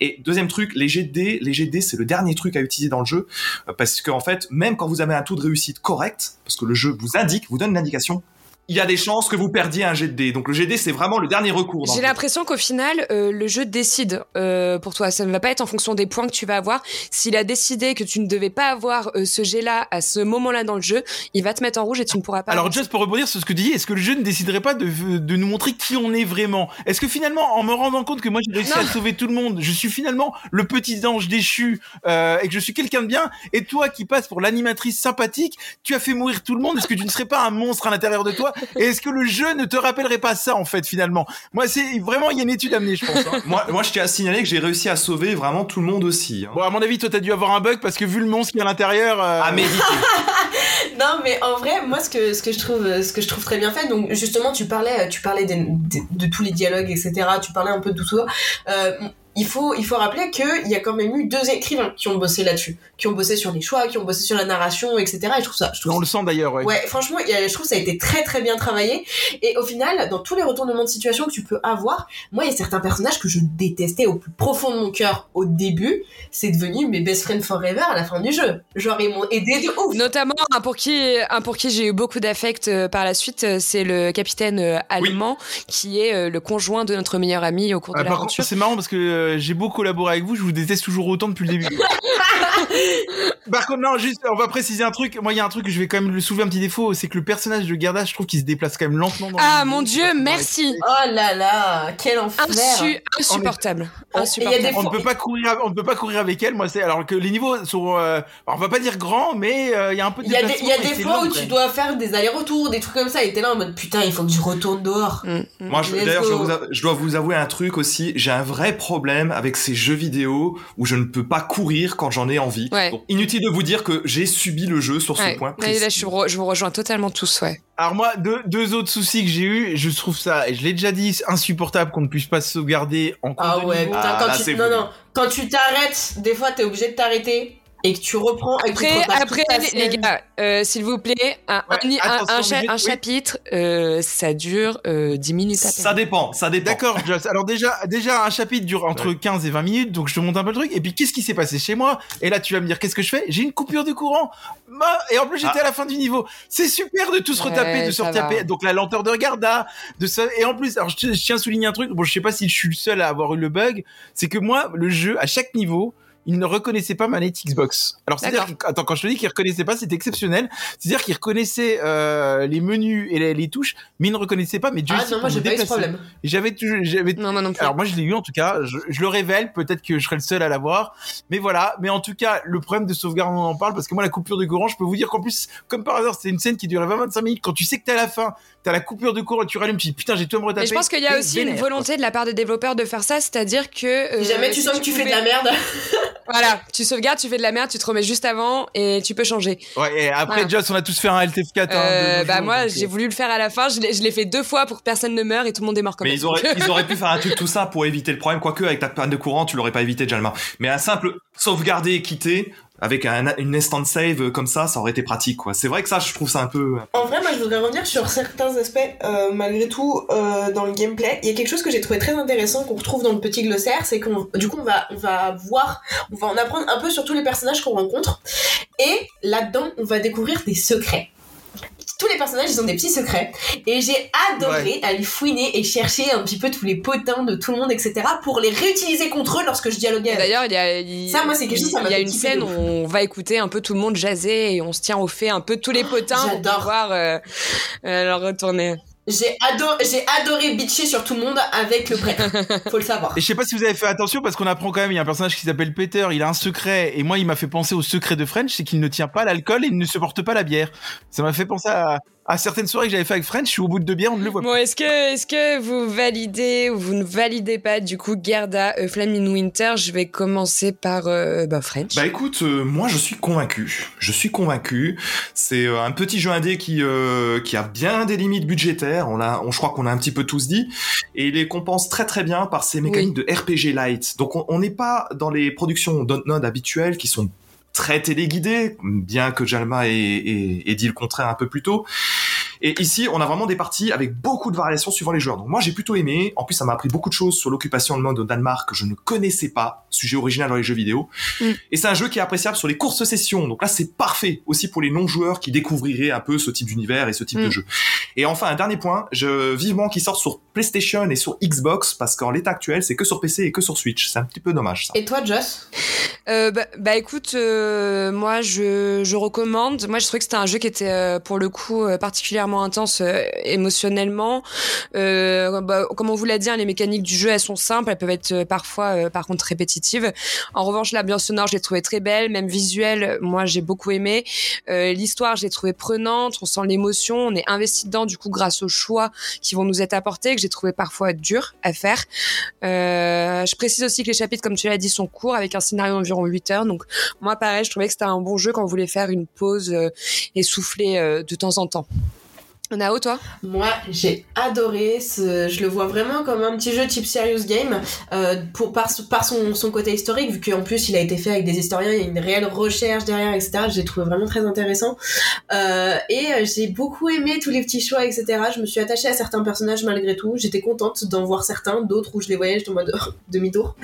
Et deuxième truc, les dés, les dés, c'est le dernier truc à utiliser dans le jeu, euh, parce que en fait, même quand vous avez un taux de réussite correct, parce que le jeu vous indique, vous donne une indication, il y a des chances que vous perdiez un jet de dés. Donc le jet de dés, c'est vraiment le dernier recours. J'ai l'impression qu'au final, euh, le jeu décide euh, pour toi. Ça ne va pas être en fonction des points que tu vas avoir. S'il a décidé que tu ne devais pas avoir euh, ce jet-là à ce moment-là dans le jeu, il va te mettre en rouge et tu ne pourras pas. Alors, avancer. juste pour rebondir sur ce que tu dis, est-ce que le jeu ne déciderait pas de, de nous montrer qui on est vraiment? Est-ce que finalement, en me rendant compte que moi j'ai réussi Non. à sauver tout le monde, je suis finalement le petit ange déchu euh, et que je suis quelqu'un de bien, et toi qui passes pour l'animatrice sympathique, tu as fait mourir tout le monde, est-ce que tu ne serais pas un monstre à l'intérieur de toi? Et est-ce que le jeu ne te rappellerait pas ça en fait finalement? Moi, c'est vraiment, il y a une étude à mener, je pense. hein. moi, moi, je tiens à signaler que j'ai réussi à sauver vraiment tout le monde aussi. hein. Bon, à mon avis, toi, t'as dû avoir un bug parce que vu le monstre qui est à l'intérieur. euh, À méditer. Non, mais en vrai, moi, ce que, ce que je trouve, ce que je trouve très bien fait, donc justement, tu parlais, tu parlais de, tous les dialogues, etc. Tu parlais un peu de tout ça. Euh, il faut, il faut rappeler qu'il y a quand même eu deux écrivains qui ont bossé là-dessus, qui ont bossé sur les choix, qui ont bossé sur la narration, etc. Et je trouve ça, je trouve on le sent d'ailleurs, ouais. Ouais, franchement, je trouve que ça a été très très bien travaillé. Et au final, dans tous les retournements de situation que tu peux avoir, moi, il y a certains personnages que je détestais au plus profond de mon cœur au début. C'est devenu mes best friends forever à la fin du jeu. Genre, ils m'ont aidé de ouf. Notamment un pour qui, un pour qui j'ai eu beaucoup d'affect euh, par la suite, euh, c'est le capitaine euh, allemand qui est le conjoint de notre meilleur ami au cours de Ah, par contre, l'aventure. c'est marrant parce que euh, j'ai beau collaborer avec vous, je vous déteste toujours autant depuis le début. par contre, non, juste, on va préciser un truc. Moi, il y a un truc que je vais quand même le soulever un petit défaut, c'est que le personnage de Gerda, je trouve qu'il se déplace quand même lentement. Dans Ah le- mon dieu, merci. Oh là là, quel enfer. Insu- insupportable. On- Insupportable. ne peut pas courir, on ne peut pas courir avec elle. Moi, c'est alors que les niveaux sont, euh, alors, on va pas dire grands, mais euh, il y a un peu de Il y a des, y a fois où tu dois faire des allers-retours, des trucs comme ça, et t'es là en mode putain, il faut que je retourne dehors. Mm, mm. Moi, d'ailleurs, je dois vous avouer un truc aussi. J'ai un vrai problème avec ces jeux vidéo où je ne peux pas courir quand j'en ai envie. Ouais. Donc, inutile de vous dire que j'ai subi le jeu sur ce point. Là, je, vous re- je vous rejoins totalement tous, ouais. Alors moi, deux, deux autres soucis que j'ai eu, je trouve ça, et je l'ai déjà dit, c'est insupportable qu'on ne puisse pas se sauvegarder en cours Ah de ouais, putain, Ah, quand là, tu, non, non, quand tu t'arrêtes, des fois t'es obligé de t'arrêter et que tu reprends Après, après les, gars, euh, s'il vous plaît, un, Ouais, un, cha- chapitre, euh, ça dure euh, 10 minutes à peine. Ça dépend, ça dépend. D'accord, Joss. Alors déjà, déjà un chapitre dure entre 15 et 20 minutes, donc je te montre un peu le truc. Et puis qu'est-ce qui s'est passé chez moi? Et là, tu vas me dire qu'est-ce que je fais? J'ai une coupure de courant. Et en plus, j'étais Ah. à la fin du niveau. C'est super de tous se Ouais, retaper, de se retaper. va. Donc la lenteur de Garda, de ça. Et en plus, alors je, je tiens à souligner un truc. Bon, je sais pas si je suis le seul à avoir eu le bug. C'est que moi, le jeu, à chaque niveau. Il ne reconnaissait pas manette Xbox. Alors c'est-à-dire, attends, quand je te dis qu'il reconnaissait pas, c'était exceptionnel. C'est-à-dire qu'il reconnaissait euh, les menus et les, les touches, mais il ne reconnaissait pas mes Ah joysticks non, moi j'ai pas eu ce problème. Et J'avais toujours, j'avais Non, non plus. alors moi je l'ai eu en tout cas, je, je le révèle, peut-être que je serai le seul à l'avoir, mais voilà, mais en tout cas le problème de sauvegarde on en parle parce que moi la coupure de courant, je peux vous dire qu'en plus, comme par hasard c'est une scène qui durait 20-25 minutes, quand tu sais que t'es à la fin, t'as la coupure de courant et tu rallumes, tu dis putain j'ai tout à me retaper. Mais je pense qu'il y a aussi une volonté de la part des développeurs de faire ça, c'est-à-dire que. euh, Si jamais tu si sens que tu fais de la merde. Voilà, tu sauvegardes, tu fais de la merde, tu te remets juste avant et tu peux changer. Ouais, et après, Voilà. Joss, on a tous fait un LTF4. hein, Euh, bah jours, moi, donc, j'ai euh, voulu le faire à la fin. Je l'ai je l'ai fait deux fois pour que personne ne meure et tout le monde est mort quand Mais même. ils auraient, ils auraient pu faire un truc tout ça pour éviter le problème. Quoique, avec ta panne de courant, tu l'aurais pas évité, Jalma. Mais un simple sauvegarder et quitter, avec un, une instant save comme ça, ça aurait été pratique, quoi. C'est vrai que ça, je trouve ça un peu... En vrai, moi, je voudrais revenir sur certains aspects, euh, malgré tout, euh, dans le gameplay. Il y a quelque chose que j'ai trouvé très intéressant qu'on retrouve dans le petit glossaire, c'est qu'on, du coup, on va, on va voir, on va en apprendre un peu sur tous les personnages qu'on rencontre. Et là-dedans, on va découvrir des secrets. Tous les personnages, ils ont des petits secrets. Et j'ai adoré aller fouiner et chercher un petit peu tous les potins de tout le monde, etc. pour les réutiliser contre eux lorsque je dialoguais avec. D'ailleurs, il y a, il- Ça, moi, c'est quelque chose, ça il m'a y a une scène où on va écouter un peu tout le monde jaser et on se tient au fait un peu tous les potins pour J'adore. pouvoir euh, euh, leur retourner. J'ai adoré, j'ai adoré bitcher sur tout le monde avec le prêtre. Faut le savoir. Et je sais pas si vous avez fait attention parce qu'on apprend quand même, il y a un personnage qui s'appelle Peter, il a un secret et moi il m'a fait penser au secret de French, c'est qu'il ne tient pas l'alcool et il ne supporte pas la bière. Ça m'a fait penser à, à certaines soirées que j'avais fait avec French, je suis au bout de deux bières, on ne le voit Bon, est-ce que, est-ce que vous validez ou vous ne validez pas du coup Gerda, A Flame in Winter? Je vais commencer par euh, bah, French. Bah écoute, euh, moi je suis convaincu. Je suis convaincu. C'est euh, un petit jeu indé qui euh, qui a bien des limites budgétaires. On l'a, on, je crois qu'on a un petit peu tous dit, et il les compense très très bien par ses mécaniques de RPG light. Donc on on n'est pas dans les productions Dontnod habituelles qui sont très téléguidées, bien que Jalma ait- ait dit le contraire un peu plus tôt. Et ici, on a vraiment des parties avec beaucoup de variations suivant les joueurs. Donc moi, j'ai plutôt aimé. En plus, ça m'a appris beaucoup de choses sur l'occupation de monde au Danemark que je ne connaissais pas, sujet original dans les jeux vidéo. Mm. Et c'est un jeu qui est appréciable sur les courtes sessions. Donc là, c'est parfait aussi pour les non-joueurs qui découvriraient un peu ce type d'univers et ce type Mm. de jeu. Et enfin, un dernier point, je vivement qu'il sorte sur PlayStation et sur Xbox parce qu'en l'état actuel, c'est que sur PC et que sur Switch. C'est un petit peu dommage ça. Et toi, Joss? Euh, bah, bah, écoute, euh, moi je, je recommande. Moi je trouvais que c'était un jeu qui était euh, pour le coup euh, intense euh, émotionnellement. Euh, bah, comme on vous l'a dit, hein, les mécaniques du jeu elles sont simples, elles peuvent être euh, parfois par contre répétitives. En revanche, l'ambiance sonore je l'ai trouvée très belle, même visuelle, moi j'ai beaucoup aimé. L'histoire je l'ai trouvée prenante, on sent l'émotion, on est investi dedans du coup grâce aux choix qui vont nous être apportés que j'ai trouvé parfois dur à faire. Je précise aussi que les chapitres, comme tu l'as dit, sont courts avec un scénario d'environ 8 heures. Donc moi, pareil, je trouvais que c'était un bon jeu quand on voulait faire une pause et souffler de temps en temps. Nao, toi? Moi, j'ai adoré. Ce... Je le vois vraiment comme un petit jeu type serious game, euh, pour par, son, son côté historique, vu qu'en plus il a été fait avec des historiens, il y a une réelle recherche derrière, etc. J'ai trouvé vraiment très intéressant. Euh, et euh, j'ai beaucoup aimé tous les petits choix, etc. Je me suis attachée à certains personnages malgré tout. J'étais contente d'en voir certains, d'autres où je les voyais, j'étais en mode demi-tour.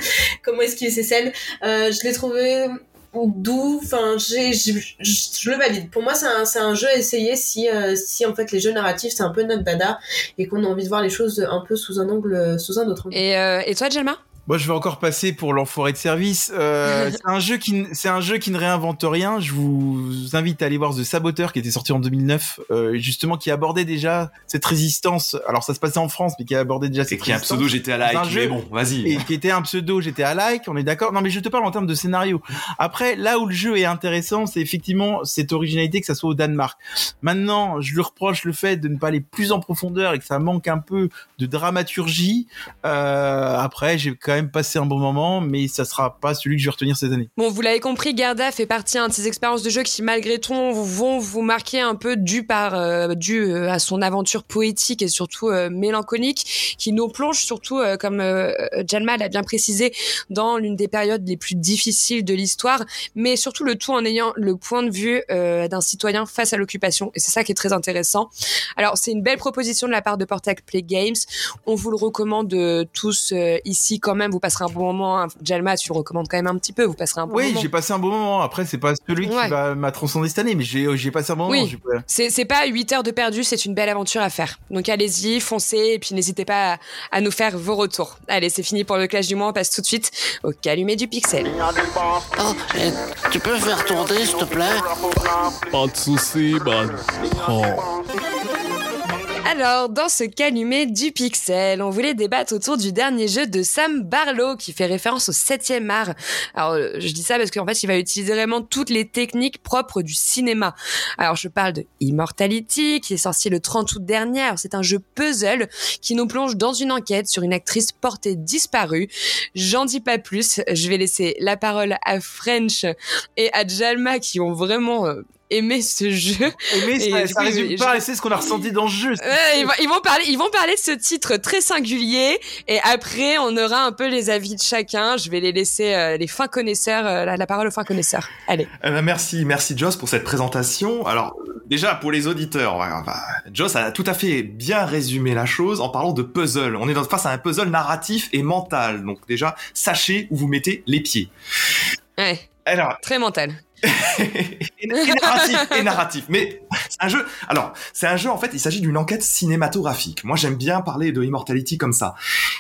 Comment est-ce qu'il s'essayent euh, Je l'ai trouvé doux enfin j'ai je le valide. Pour moi c'est un, c'est un jeu à essayer si euh, si en fait les jeux narratifs c'est un peu notre dada et qu'on a envie de voir les choses un peu sous un angle sous un autre angle. Et, euh, et toi, Jelma? Moi, je vais encore passer pour l'enfoiré de service. Euh, c'est un jeu qui, c'est un jeu qui ne réinvente rien. Je vous invite à aller voir The Saboteur, qui était sorti en 2009, euh, justement, qui abordait déjà cette résistance. Alors, ça se passait en France, mais qui abordait déjà Et cette qui est un résistance. pseudo C'est un like, jeu- mais bon, vas-y. et qui était un pseudo GTA like, on est d'accord. Non, mais je te parle en termes de scénario. Après, là où le jeu est intéressant, c'est effectivement cette originalité que ça soit au Danemark. Maintenant, je lui reproche le fait de ne pas aller plus en profondeur et que ça manque un peu de dramaturgie. Euh, après, j'ai quand même passé un bon moment, mais ça sera pas celui que je vais retenir cette année. Bon, vous l'avez compris, Garda fait partie de ces expériences de jeu qui, malgré tout, vont vous marquer un peu dû par euh, dû euh, à son aventure poétique et surtout euh, mélancolique, qui nous plonge surtout, euh, comme euh, Jalma l'a bien précisé, dans l'une des périodes les plus difficiles de l'histoire, mais surtout le tout en ayant le point de vue euh, d'un citoyen face à l'occupation. Et c'est ça qui est très intéressant. Alors, c'est une belle proposition de la part de Portac Play Games. On vous le recommande tous ici quand même. Vous passerez un bon moment. hein. Jalma, tu le recommandes quand même un petit peu. Vous passerez un bon oui, moment. j'ai passé un bon moment. Après, c'est pas celui Ouais. qui va m'a transcendé cette année, mais j'ai passé un bon Oui. moment. C'est pas 8 heures de perdu, c'est une belle aventure à faire. Donc allez-y, foncez, et puis n'hésitez pas à, à nous faire vos retours. Allez, c'est fini pour le clash du mois, on passe tout de suite au calumet du pixel. Oh, tu peux faire tourner, s'il te plaît? Pas de soucis, man. Oh. Alors, dans ce calumet du pixel, on voulait débattre autour du dernier jeu de Sam Barlow qui fait référence au 7e art. Alors, euh, je dis ça parce qu'en fait, il va utiliser vraiment toutes les techniques propres du cinéma. Alors, je parle de Immortality qui est sorti le 30 août dernier. C'est un jeu puzzle qui nous plonge dans une enquête sur une actrice portée disparue. J'en dis pas plus. Je vais laisser la parole à French et à Jalma qui ont vraiment aimé ce jeu. Mais Et ça, ça coup, résume je- pas assez ce qu'on a ressenti dans le jeu. Ouais, ils, vont, ils vont parler, ils vont parler de ce titre très singulier et après on aura un peu les avis de chacun. Je vais les laisser euh, les fins connaisseurs, euh, la, la parole aux fins connaisseurs. Allez. Eh ben, merci, merci Joss pour cette présentation. Alors déjà pour les auditeurs, ouais, bah, Joss a tout à fait bien résumé la chose en parlant de puzzle. On est dans- face à un puzzle narratif et mental. Donc déjà sachez où vous mettez les pieds. Ouais, Alors très mental. Et, narratif, et narratif. Mais c'est un jeu. Alors, c'est un jeu en fait. Il s'agit d'une enquête cinématographique. Moi, j'aime bien parler de Immortality comme ça.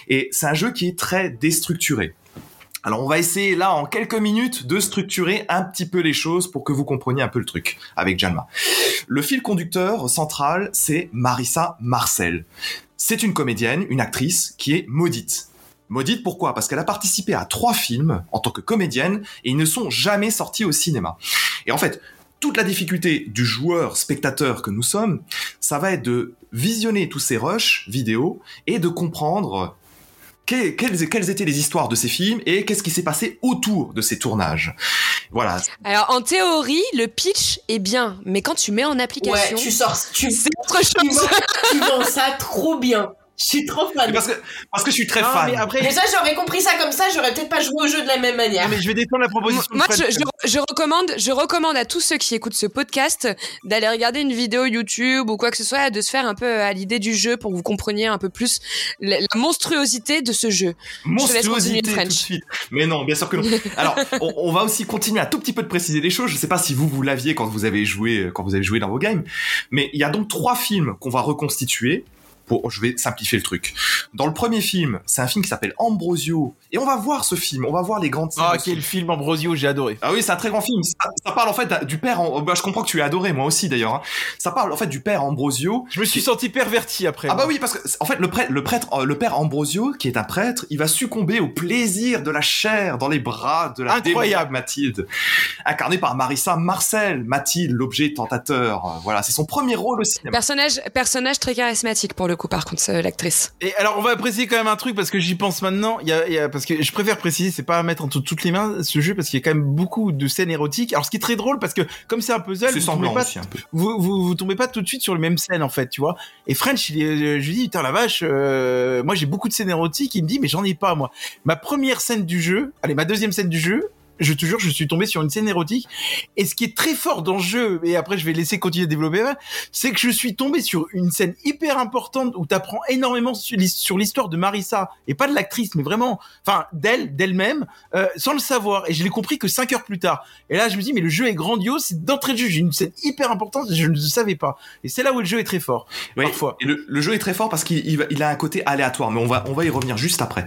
Et c'est un jeu qui est très déstructuré. Alors, on va essayer là en quelques minutes de structurer un petit peu les choses pour que vous compreniez un peu le truc avec Jalma. Le fil conducteur central, c'est Marissa Marcel. C'est une comédienne, une actrice qui est maudite. Maudite pourquoi? Parce qu'elle a participé à trois films en tant que comédienne et ils ne sont jamais sortis au cinéma. Et en fait, toute la difficulté du joueur spectateur que nous sommes, ça va être de visionner tous ces rushs vidéo et de comprendre que- quelles, quelles étaient les histoires de ces films et qu'est-ce qui s'est passé autour de ces tournages. Voilà. Alors en théorie, le pitch est bien, mais quand tu mets en Ouais, application, tu sors, tu, c'est autre tu, chose. vends, tu vends ça trop bien. Je suis trop fan. Parce que, parce que je suis très Non, fan. mais après, Mais ça, j'aurais compris ça comme ça, j'aurais peut-être pas joué au jeu de la même manière. Non, mais je vais défendre la proposition. de Moi, Fred. je, je, je recommande, je recommande à tous ceux qui écoutent ce podcast d'aller regarder une vidéo YouTube ou quoi que ce soit, de se faire un peu à l'idée du jeu pour que vous compreniez un peu plus la, la monstruosité de ce jeu. Je te laisse continuer, monstruosité tout French. de suite. Mais non, bien sûr que non. Alors, on, on va aussi continuer un tout petit peu de préciser les choses. Je sais pas si vous vous l'aviez quand vous avez joué quand vous avez joué dans vos games, mais il y a donc trois films qu'on va reconstituer. Pour, je vais simplifier le truc. Dans le premier film, c'est un film qui s'appelle Ambrosio, et on va voir ce film, on va voir les grandes scènes. Ah, quel film Ambrosio, j'ai adoré. ah oui, c'est un très grand film. Ça, ça parle en fait du père. Am- Bah, je comprends que tu as adoré, moi aussi d'ailleurs. hein. Ça parle en fait du père Ambrosio. Je me suis senti perverti après. Ah bah oui, parce que en fait le prêtre, le prêtre, euh, le père Ambrosio, qui est un prêtre, il va succomber au plaisir de la chair dans les bras de la Incroyable. Mathilde, incarnée par Marissa Marcel. Mathilde, l'objet tentateur. Voilà, c'est son premier rôle au cinéma. Personnage, personnage très charismatique pour le coup, par contre, euh, l'actrice. Et alors, on va préciser quand même un truc parce que j'y pense maintenant. Il y a, il y a- parce que je préfère préciser, c'est pas à mettre entre toutes les mains ce jeu parce qu'il y a quand même beaucoup de scènes érotiques. Alors, ce qui est très drôle parce que comme c'est un puzzle, vous tombez pas, aussi un peu. vous, vous, vous tombez pas tout de suite sur les mêmes scènes en fait, tu vois. Et French, il est, je lui dis, putain la vache, euh, moi j'ai beaucoup de scènes érotiques. Il me dit, mais j'en ai pas moi. Ma première scène du jeu, allez, ma deuxième scène du jeu. Je te jure, je suis tombé sur une scène érotique. Et ce qui est très fort dans le jeu, et après je vais laisser continuer à développer, c'est que je suis tombé sur une scène hyper importante où t'apprends énormément sur l'his- sur l'histoire de Marissa et pas de l'actrice, mais vraiment, enfin d'elle, d'elle-même, euh, sans le savoir. Et je l'ai compris que cinq heures plus tard. Et là, je me dis, mais le jeu est grandiose. C'est d'entrée de jeu, j'ai une scène hyper importante, je ne le savais pas. Et c'est là où le jeu est très fort. Oui, Parfois. Et le, le jeu est très fort parce qu'il il va- il a un côté aléatoire, mais on va, on va y revenir juste après.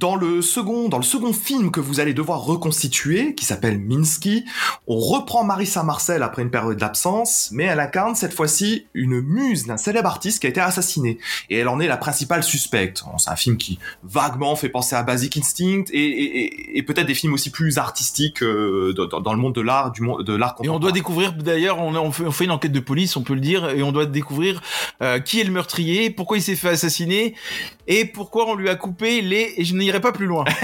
Dans le second, dans le second film que vous allez devoir reconstituer, qui s'appelle Minsky, on reprend Marissa Marcel après une période d'absence, mais elle incarne cette fois-ci une muse d'un célèbre artiste qui a été assassiné, et elle en est la principale suspecte. Bon, C'est un film qui vaguement fait penser à Basic Instinct et, et- et- et peut-être des films aussi plus artistiques euh, dans, dans le monde de l'art, du monde de l'art Et on doit découvrir, d'ailleurs, on, on, fait, on fait une enquête de police, on peut le dire, et on doit découvrir euh, qui est le meurtrier, pourquoi il s'est fait assassiner, et pourquoi on lui a coupé les... Et je n'irai pas plus loin.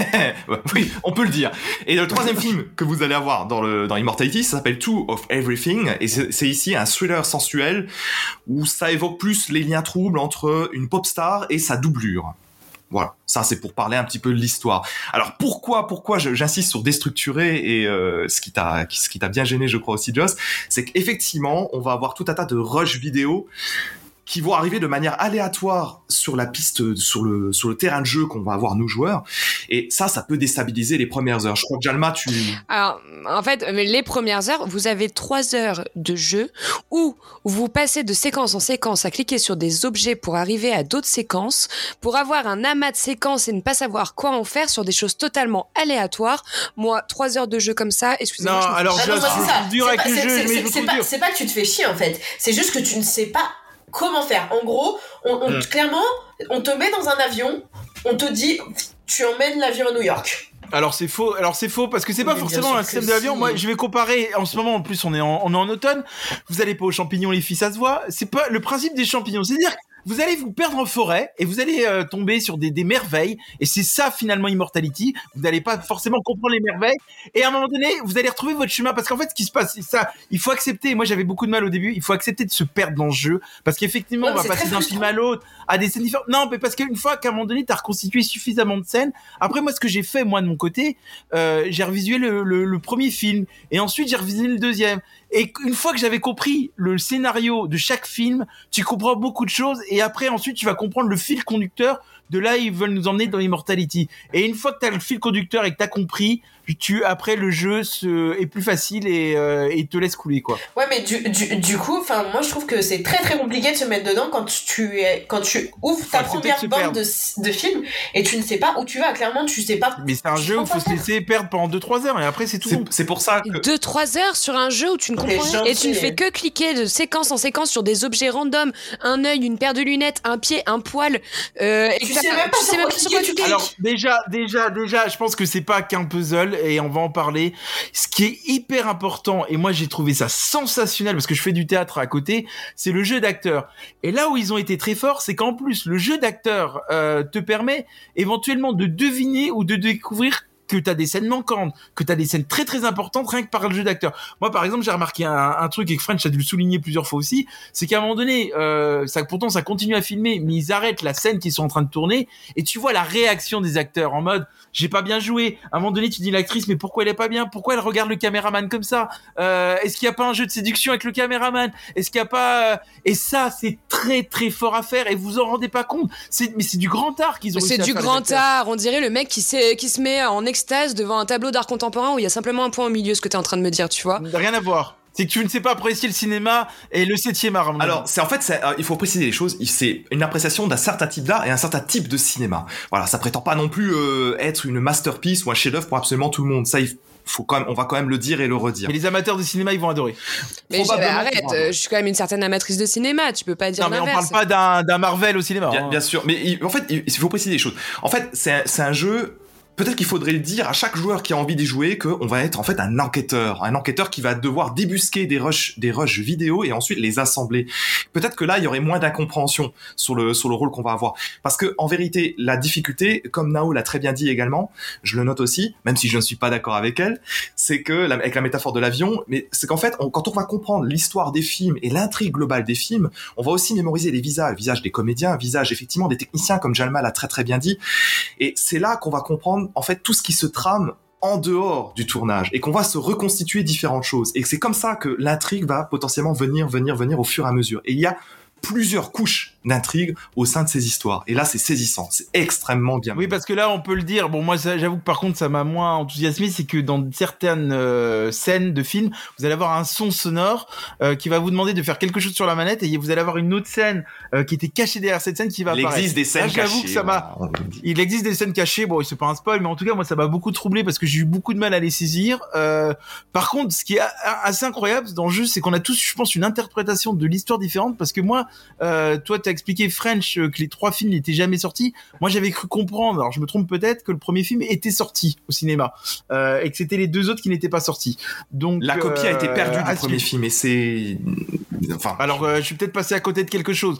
Oui, on peut le dire. Et le troisième film que vous allez avoir dans, le, dans Immortality, ça s'appelle Two of Everything, et c'est ici un thriller sensuel où ça évoque plus les liens troubles entre une pop star et sa doublure. Voilà, ça c'est pour parler un petit peu de l'histoire. Alors pourquoi, pourquoi j'insiste sur déstructuré et euh, ce qui t'a, ce qui t'a bien gêné, je crois aussi, Joss, c'est qu'effectivement, on va avoir tout un tas de rush vidéo qui vont arriver de manière aléatoire sur la piste, sur le, sur le terrain de jeu qu'on va avoir nous joueurs. Et ça, ça peut déstabiliser les premières heures. Je crois que Jalma, tu... Alors, en fait, les premières heures, vous avez trois heures de jeu où vous passez de séquence en séquence à cliquer sur des objets pour arriver à d'autres séquences, pour avoir un amas de séquences et ne pas savoir quoi en faire sur des choses totalement aléatoires. Moi, trois heures de jeu comme ça, excusez-moi. Non, je alors, Ah non, je- moi, je- c'est ça. je suis dur C'est avec pas- le jeu, mais je c'est- pas que tu te fais chier en fait. C'est juste que tu ne sais pas comment faire. En gros, on, on- Mm. clairement, on te met dans un avion, on te dit, tu emmènes l'avion à New York. Alors c'est faux. Alors c'est faux parce que c'est pas forcément un système de l'avion. si. Moi, je vais comparer. En ce moment, en plus, on est en, on est en automne. Vous allez pas aux champignons, les filles, ça se voit. C'est pas le principe des champignons. C'est-à-dire que vous allez vous perdre en forêt et vous allez euh, tomber sur des, des merveilles. Et c'est ça finalement Immortality. Vous n'allez pas forcément comprendre les merveilles. Et à un moment donné, vous allez retrouver votre chemin parce qu'en fait, ce qui se passe, c'est ça. Il faut accepter. Moi, j'avais beaucoup de mal au début. Il faut accepter de se perdre dans le jeu parce qu'effectivement, Ouais, on va passer d'un film à l'autre à des scènes différentes. Non, mais parce qu'une fois qu'à un moment donné, t'as reconstitué suffisamment de scènes. Après, moi, ce que j'ai fait moi de mon côté, euh, j'ai revisué le, le- le premier film et ensuite j'ai revisué le deuxième. Et une fois que j'avais compris le scénario de chaque film, tu comprends beaucoup de choses et après ensuite tu vas comprendre le fil conducteur de là ils veulent nous emmener dans Immortality. Et une fois que tu as le fil conducteur et que tu as compris, tu après le jeu se, est plus facile et, euh, et te laisse couler quoi. Ouais, mais du, du, du coup, enfin, moi je trouve que c'est très très compliqué de se mettre dedans quand tu es, quand tu ouvres ta première bande de, de film et tu ne sais pas où tu vas. Clairement, tu sais pas. Mais c'est un jeu où il faut se laisser perdre pendant 2-3 heures et après c'est tout. C'est- pour ça que. 2-3 heures sur un jeu où tu ne comprends rien et tu ne fais que cliquer de séquence en séquence sur des objets random, un œil, une paire de lunettes, un pied, un poil. euh, et Tu sais t'as- même pas tu sais sur même quoi pas sur quoi cliquer, tu tu cliques. Alors déjà, déjà, déjà, je pense que c'est pas qu'un puzzle et on va en parler. Ce qui est hyper important et moi j'ai trouvé ça sensationnel parce que je fais du théâtre à côté, c'est le jeu d'acteur. Et là où ils ont été très forts, c'est qu'en plus le jeu d'acteur euh, te permet éventuellement de deviner ou de découvrir que tu as des scènes manquantes, que tu as des scènes très très importantes rien que par le jeu d'acteur. Moi par exemple, j'ai remarqué un, un truc et que French a dû le souligner plusieurs fois aussi, c'est qu'à un moment donné, euh, ça pourtant ça continue à filmer, mais ils arrêtent la scène qu'ils sont en train de tourner et tu vois la réaction des acteurs en mode j'ai pas bien joué. À un moment donné, tu dis l'actrice mais pourquoi elle est pas bien? Pourquoi elle regarde le caméraman comme ça? Euh, Est-ce qu'il y a pas un jeu de séduction avec le caméraman? Est-ce qu'il y a pas euh, Et ça, c'est très très fort à faire et vous en rendez pas compte. C'est mais c'est du grand art qu'ils ont. C'est du grand art. On dirait le mec qui, se met en extase devant un tableau d'art contemporain où il y a simplement un point au milieu, ce que tu es en train de me dire, tu vois. Rien à voir. C'est que tu ne sais pas apprécier le cinéma et le septième art. Alors, c'est en fait, euh, il faut préciser les choses. C'est une appréciation d'un certain type d'art et un certain type de cinéma. Voilà, ça prétend pas non plus euh, être une masterpiece ou un chef-d'œuvre pour absolument tout le monde. Ça, il faut quand même, on va quand même le dire et le redire. mais les amateurs de cinéma, ils vont adorer. Mais arrête, euh, je suis quand même une certaine amatrice de cinéma, tu peux pas dire Non, mais on parle pas d'un Marvel au cinéma. Bien, hein. bien sûr, mais il- en fait, il faut préciser les choses. En fait, c'est un, c'est un jeu. Peut-être qu'il faudrait le dire à chaque joueur qui a envie d'y jouer qu'on va être en fait un enquêteur, un enquêteur qui va devoir débusquer des rushs, des rushs vidéo et ensuite les assembler. Peut-être que là il y aurait moins d'incompréhension sur le sur le rôle qu'on va avoir, parce que en vérité la difficulté, comme Nao l'a très bien dit également, je le note aussi, même si je ne suis pas d'accord avec elle, c'est que avec la métaphore de l'avion, mais c'est qu'en fait quand on va comprendre l'histoire des films et l'intrigue globale des films, on va aussi mémoriser les visages, visages des comédiens, visages effectivement des techniciens, comme Jalma l'a très très bien dit. Et c'est là qu'on va comprendre en fait tout ce qui se trame en dehors du tournage et qu'on va se reconstituer différentes choses. Et c'est comme ça que l'intrigue va potentiellement venir, venir, venir au fur et à mesure. Et il y a plusieurs couches d'intrigue au sein de ces histoires. Et là, c'est saisissant. C'est extrêmement bien. Oui, parce que là, on peut le dire. Bon, moi, j'avoue que par contre, ça m'a moins enthousiasmé, c'est que dans certaines euh, scènes de films, vous allez avoir un son sonore euh, qui va vous demander de faire quelque chose sur la manette, et vous allez avoir une autre scène euh, qui était cachée derrière cette scène qui va il apparaître. existe des scènes Là, cachées. que ça m'a-. Il existe des scènes cachées, bon, c'est pas un spoil, mais en tout cas, moi, ça m'a beaucoup troublé parce que j'ai eu beaucoup de mal à les saisir. Par contre, ce qui est assez incroyable dans le jeu, c'est qu'on a tous, je pense, une interprétation de l'histoire différente parce que moi, euh, toi, t'as expliqué French euh, que les trois films n'étaient jamais sortis. Moi, j'avais cru comprendre, alors je me trompe peut-être, que le premier film était sorti au cinéma euh, et que c'était les deux autres qui n'étaient pas sortis. Donc La copie a été euh, perdue du premier film et c'est... Enfin, Alors, euh, je suis peut-être passé à côté de quelque chose.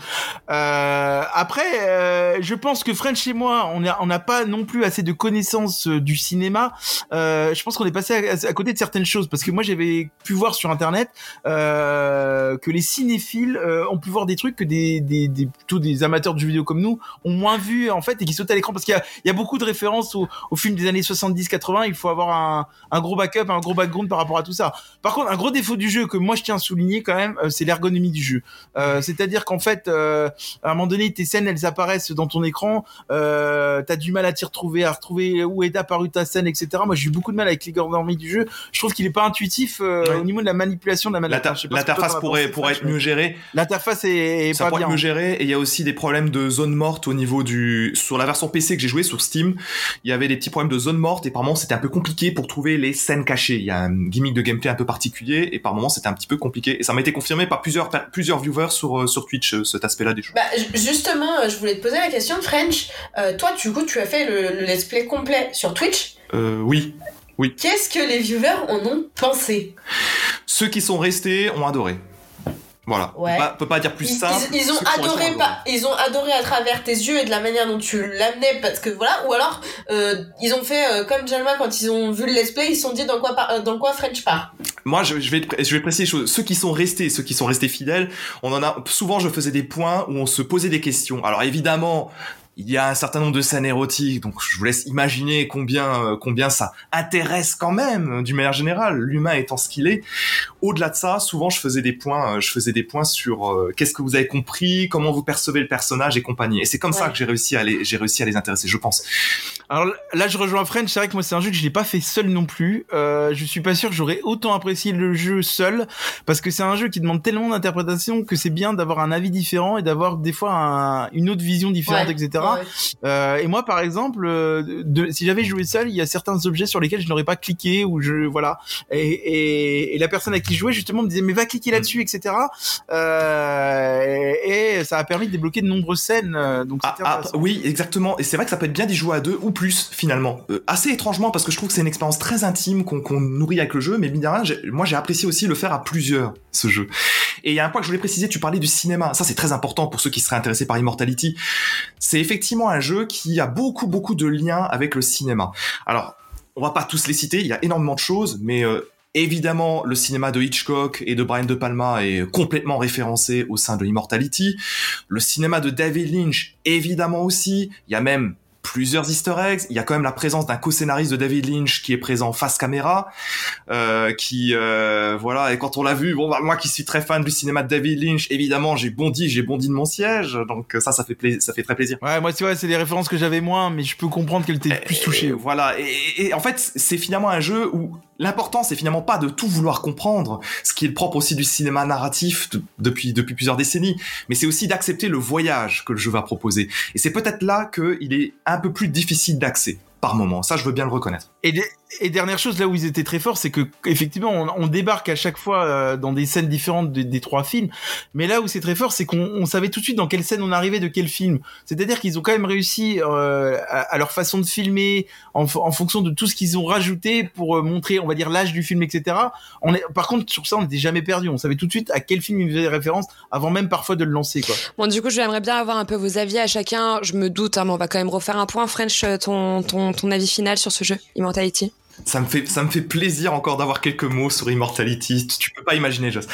Euh, après, euh, je pense que French et moi, on n'a on pas non plus assez de connaissances du cinéma. Euh, je pense qu'on est passé à, à côté de certaines choses parce que moi, j'avais pu voir sur Internet euh, que les cinéphiles euh, ont pu voir des trucs que des, des, des plutôt des amateurs de jeux vidéo comme nous ont moins vu en fait et qui sautent à l'écran parce qu'il y a, il y a beaucoup de références aux, aux films des années 70-80. Il faut avoir un, un gros backup, un gros background par rapport à tout ça. Par contre, un gros défaut du jeu que moi je tiens à souligner quand même, euh, c'est l'ergonomie du jeu. Euh, C'est-à-dire qu'en fait, euh, à un moment donné, tes scènes, elles apparaissent dans ton écran, euh, t'as du mal à t'y retrouver, à retrouver où est apparue ta scène, etc. Moi, j'ai eu beaucoup de mal avec l'ergonomie du jeu. Je trouve qu'il est pas intuitif Ouais. au niveau de la manipulation de la manette. L'interface pourrait, pourrait être mieux gérée. L'interface est, est ça pas pourrait bien. être mieux géré et il y a aussi des problèmes de zone morte au niveau du sur la version PC que j'ai joué sur Steam. Il y avait des petits problèmes de zone morte et par moments c'était un peu compliqué pour trouver les scènes cachées. Il y a un gimmick de gameplay un peu particulier et par moments c'était un petit peu compliqué et ça m'a été confirmé par plusieurs par plusieurs viewers sur euh, sur Twitch euh, cet aspect-là des choses. Bah, ju- justement, euh, je voulais te poser la question, French. Euh, toi, du coup, tu as fait le, le let's play complet sur Twitch? Euh, oui, Qu'est-ce que les viewers en ont pensé? Ceux qui sont restés ont adoré. Voilà. Ouais. On peut pas, peut pas dire plus ils, simple. ils- ils ont adoré pas, ils ont adoré à travers tes yeux et de la manière dont tu l'amenais parce que voilà ou alors euh, ils ont fait euh, comme Jalma quand ils ont vu le let's play ils se sont dit dans quoi euh, dans quoi French part Moi, je, je vais, je vais préciser les choses. Ceux qui sont restés, ceux qui sont restés fidèles, on en a souvent. Je faisais des points où on se posait des questions. Alors évidemment. Il y a un certain nombre de scènes érotiques, donc je vous laisse imaginer combien euh, combien ça intéresse quand même, euh, d'une manière générale, l'humain étant ce qu'il est. Au-delà de ça, souvent je faisais des points, euh, je faisais des points sur euh, qu'est-ce que vous avez compris, comment vous percevez le personnage et compagnie. Et c'est comme ça que j'ai réussi à les j'ai réussi à les intéresser, je pense. Alors là, je rejoins French. C'est vrai que moi, c'est un jeu que je l'ai pas fait seul non plus. Euh, je suis pas sûr que j'aurais autant apprécié le jeu seul, parce que c'est un jeu qui demande tellement d'interprétation que c'est bien d'avoir un avis différent et d'avoir des fois un- une autre vision différente, Ouais. etc. Ouais. Euh, et moi, par exemple, euh, de, si j'avais joué seul, il y a certains objets sur lesquels je n'aurais pas cliqué ou je voilà. Et, et, et la personne à qui je jouais justement me disait mais va cliquer là-dessus, etc. Euh, et, et ça a permis de débloquer de nombreuses scènes. Donc Ah, ah, oui, exactement. Et c'est vrai que ça peut être bien d'y jouer à deux ou plus finalement. Euh, assez étrangement parce que je trouve que c'est une expérience très intime qu'on nourrit avec le jeu, mais mine de rien, j'ai- moi j'ai apprécié aussi le faire à plusieurs ce jeu. Et il y a un point que je voulais préciser, tu parlais du cinéma. Ça c'est très important pour ceux qui seraient intéressés par Immortality. C'est effectivement un jeu qui a beaucoup beaucoup de liens avec le cinéma. Alors on va pas tous les citer, il y a énormément de choses, mais euh, Évidemment, le cinéma de Hitchcock et de Brian De Palma est complètement référencé au sein de Immortality. Le cinéma de David Lynch, évidemment aussi. Il y a même plusieurs easter eggs. Il y a quand même la présence d'un co-scénariste de David Lynch qui est présent face caméra, euh, qui euh, voilà. Et quand on l'a vu, bon, bah, moi qui suis très fan du cinéma de David Lynch, évidemment, j'ai bondi, j'ai bondi de mon siège. Donc ça, ça fait plaisir, ça fait très plaisir. Ouais, moi, tu vois, c'est des références que j'avais moins, mais je peux comprendre qu'elle t'ait plus touché. Et voilà. Et, et en fait, c'est finalement un jeu où l'important, c'est finalement pas de tout vouloir comprendre, ce qui est le propre aussi du cinéma narratif de- depuis plusieurs décennies, mais c'est aussi d'accepter le voyage que le jeu va proposer. Et c'est peut-être là qu'il est un peu plus difficile d'accès par moment. Ça, je veux bien le reconnaître. Et dernière chose, là où ils étaient très forts, c'est que effectivement, on, on débarque à chaque fois euh, dans des scènes différentes des, des trois films. Mais là où c'est très fort, c'est qu'on on savait tout de suite dans quelle scène on arrivait de quel film. C'est-à-dire qu'ils ont quand même réussi euh, à, leur façon de filmer, en, en fonction de tout ce qu'ils ont rajouté pour euh, montrer, on va dire, l'âge du film, etc. On est, par contre, sur ça, on n'était jamais perdu. On savait tout de suite à quel film ils faisaient référence avant même parfois de le lancer, quoi. Bon, du coup, j'aimerais bien avoir un peu vos avis à chacun. Je me doute, hein, mais on va quand même refaire un point. French, ton, ton, ton avis final sur ce jeu, Immortality Ça me fait, ça me fait plaisir encore d'avoir quelques mots sur Immortality. Tu- peux pas imaginer, Joss.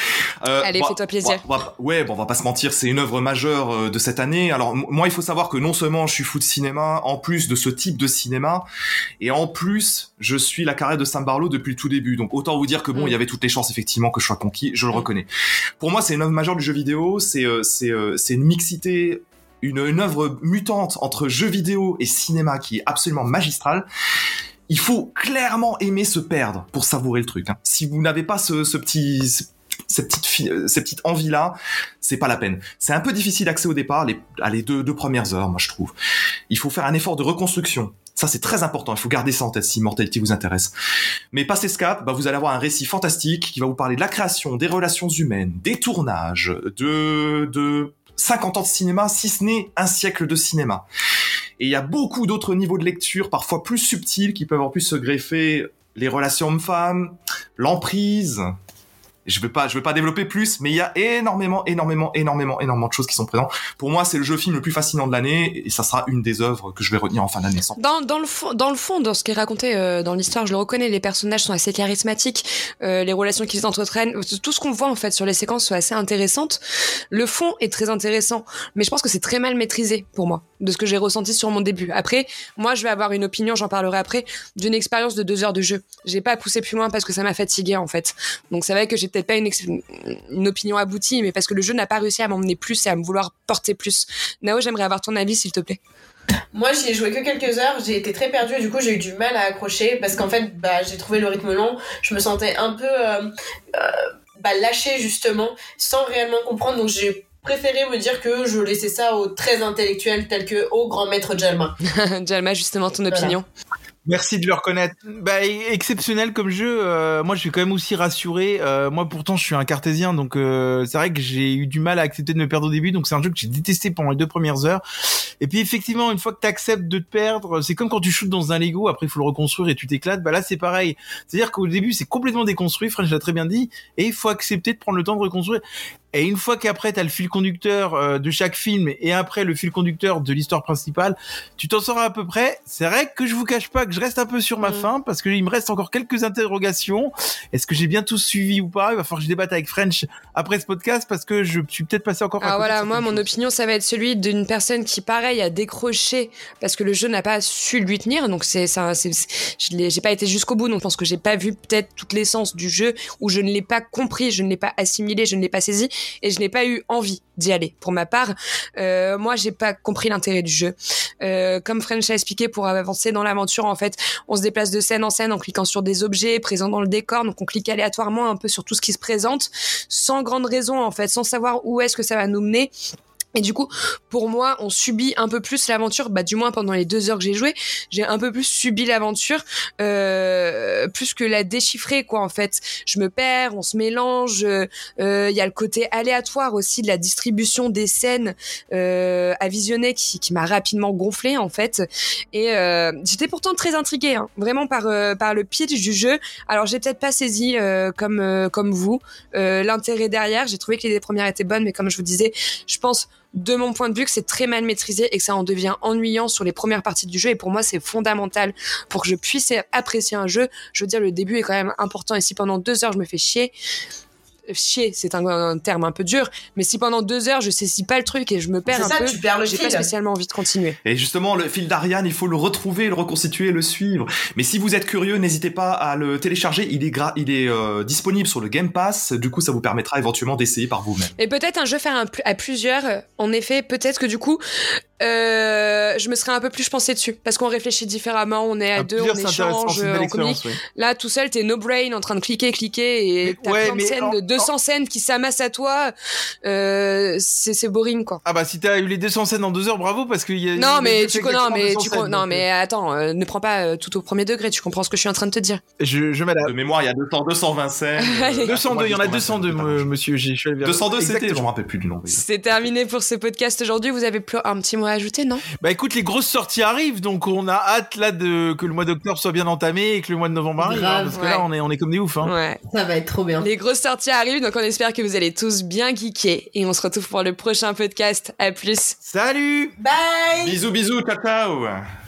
Euh, Allez, fais-toi plaisir. ouais, bon, on va pas se mentir, c'est une œuvre majeure euh, de cette année. Alors, moi, il faut savoir que non seulement je suis fou de cinéma, en plus de ce type de cinéma, et en plus, je suis la carrière de Sam Barlow depuis le tout début. Donc, autant vous dire que bon, Mm. il y avait toutes les chances, effectivement, que je sois conquis. Je le Mm. reconnais. Pour moi, c'est une œuvre majeure du jeu vidéo. C'est, euh, c'est, euh, c'est une mixité une, une œuvre mutante entre jeu vidéo et cinéma qui est absolument magistrale. Il faut clairement aimer se perdre pour savourer le truc. hein. Si vous n'avez pas ce, ce petit, ce- cette petite, euh, petite envie-là, c'est pas la peine. C'est un peu difficile d'accès au départ, les, à les deux, deux premières heures, moi je trouve. Il faut faire un effort de reconstruction. Ça, c'est très important. Il faut garder ça en tête si Immortality vous intéresse. Mais passé ce cap, bah, vous allez avoir un récit fantastique qui va vous parler de la création, des relations humaines, des tournages, de, de 50 ans de cinéma, si ce n'est un siècle de cinéma. Et il y a beaucoup d'autres niveaux de lecture, parfois plus subtils, qui peuvent en plus se greffer les relations hommes-femmes, l'emprise. Je veux pas, je veux pas développer plus, mais il y a énormément, énormément, énormément, énormément de choses qui sont présentes. Pour moi, c'est le jeu film le plus fascinant de l'année, et ça sera une des œuvres que je vais retenir en fin d'année. Dans, dans, le fond, dans le fond, dans ce qui est raconté euh, dans l'histoire, je le reconnais, les personnages sont assez charismatiques, euh, les relations qu'ils entretiennent, tout ce qu'on voit en fait sur les séquences sont assez intéressantes. Le fond est très intéressant, mais je pense que c'est très mal maîtrisé pour moi, de ce que j'ai ressenti sur mon début. Après, moi, je vais avoir une opinion, j'en parlerai après, d'une expérience de deux heures de jeu. J'ai pas poussé plus loin parce que ça m'a fatigué en fait. Donc c'est vrai que j'ai peut-être pas une, opinion aboutie, mais parce que le jeu n'a pas réussi à m'emmener plus et à me vouloir porter plus. Nao, j'aimerais avoir ton avis s'il te plaît. Moi, j'y ai joué que quelques heures, j'ai été très perdue et du coup, j'ai eu du mal à accrocher parce qu'en fait, bah, j'ai trouvé le rythme long. Je me sentais un peu euh, euh, bah, lâchée justement, sans réellement comprendre. Donc, j'ai préféré me dire que je laissais ça aux très intellectuels tels que au grand maître Jalma. Jalma, justement, ton Voilà. opinion. Merci de le reconnaître. Bah, e- exceptionnel comme jeu. euh, moi, je suis quand même aussi rassuré. Euh, moi, pourtant, je suis un cartésien, donc euh, c'est vrai que j'ai eu du mal à accepter de me perdre au début. Donc, c'est un jeu que j'ai détesté pendant les deux premières heures. Et puis, effectivement, une fois que tu acceptes de te perdre, c'est comme quand tu shootes dans un Lego. Après, il faut le reconstruire et tu t'éclates. Bah là, c'est pareil. C'est-à-dire qu'au début, c'est complètement déconstruit. French l'a très bien dit. Et il faut accepter de prendre le temps de reconstruire. Et une fois qu'après, tu as le fil conducteur euh, de chaque film et après le fil conducteur de l'histoire principale, tu t'en sors à peu près. C'est vrai que je vous cache pas que je reste un peu sur ma Mm. fin parce qu'il me reste encore quelques interrogations. Est-ce que j'ai bien tout suivi ou pas? Il va falloir que je débatte avec French après ce podcast parce que je suis peut-être passé encore. à Ah voilà, moi mon opinion ça va être celui d'une personne qui pareil a décroché parce que le jeu n'a pas su lui tenir donc c'est ça c'est j'ai pas été jusqu'au bout donc je pense que j'ai pas vu peut-être toute l'essence du jeu ou je ne l'ai pas compris, je ne l'ai pas assimilé, je ne l'ai pas saisi et je n'ai pas eu envie d'y aller. Pour ma part, euh, moi j'ai pas compris l'intérêt du jeu. Euh, comme French a expliqué pour avancer dans l'aventure en fait, on se déplace de scène en scène en cliquant sur des objets présents dans le décor donc on clique aléatoirement un peu sur tout ce qui se présente sans grande raison en fait, sans savoir où est-ce que ça va nous mener. Et du coup, pour moi, on subit un peu plus l'aventure, bah du moins pendant les deux heures que j'ai joué, j'ai un peu plus subi l'aventure, euh, plus que la déchiffrer quoi en fait. Je me perds, on se mélange, il euh, y a le côté aléatoire aussi de la distribution des scènes euh, à visionner qui, qui m'a rapidement gonflé en fait. Et euh, j'étais pourtant très intriguée, hein, vraiment par euh, par le pitch du jeu. Alors j'ai peut-être pas saisi euh, comme euh, comme vous euh, l'intérêt derrière. J'ai trouvé que les premières étaient bonnes, mais comme je vous disais, je pense de mon point de vue que c'est très mal maîtrisé et que ça en devient ennuyant sur les premières parties du jeu. Et pour moi, c'est fondamental pour que je puisse apprécier un jeu. Je veux dire, le début est quand même important. Et si pendant deux heures je me fais chier, chier, c'est un, un terme un peu dur, mais si pendant deux heures je saisis pas le truc et je me perds un ça, peu, tu perds le j'ai fil. pas spécialement envie de continuer. Et justement, le fil d'Ariane, il faut le retrouver, le reconstituer, le suivre. Mais si vous êtes curieux, n'hésitez pas à le télécharger. Il est, gra- il est euh, disponible sur le Game Pass. Du coup, ça vous permettra éventuellement d'essayer par vous-même. Et peut-être un jeu faire un pl- à plusieurs, en effet, peut-être que du coup, euh, je me serais un peu plus pensé dessus. Parce qu'on réfléchit différemment, on est à, À deux, plusieurs, on échange, une euh, on communique. oui. Là, tout seul, t'es no brain en train de cliquer, cliquer, et t'as Ouais, plein de scènes, en- de 200 scènes qui s'amassent à toi. Euh, c'est c'est boring, quoi. Ah bah si t'as eu les 200 scènes en deux heures, bravo parce qu'il y a. Non, mais tu connais, mais 200 tu scènes, non, mais attends, euh, ne prends pas euh, tout au premier degré. Tu comprends ce que je suis en train de te dire. Je, je m'adapte. De mémoire, il y a 200, 220 scènes. Allez. 202, il y en a 202, me- monsieur. j'ai- Je suis allé vérifier. 202, c'était, je me rappelle plus du nom. C'est terminé pour ce podcast aujourd'hui. Vous avez plus un petit mot à ajouter, non? Bah écoute, les grosses sorties arrivent, donc on a hâte là de que le mois d'octobre soit bien entamé et que le mois de novembre arrive, Grave, hein, parce que là on est on est comme des oufs. Hein. Ouais. Ça va être trop bien. Les grosses sorties arrivent, donc on espère que vous allez tous bien geeker. Et on se retrouve pour le prochain podcast. À plus. Salut Bye Bisous, bisous, ciao, ciao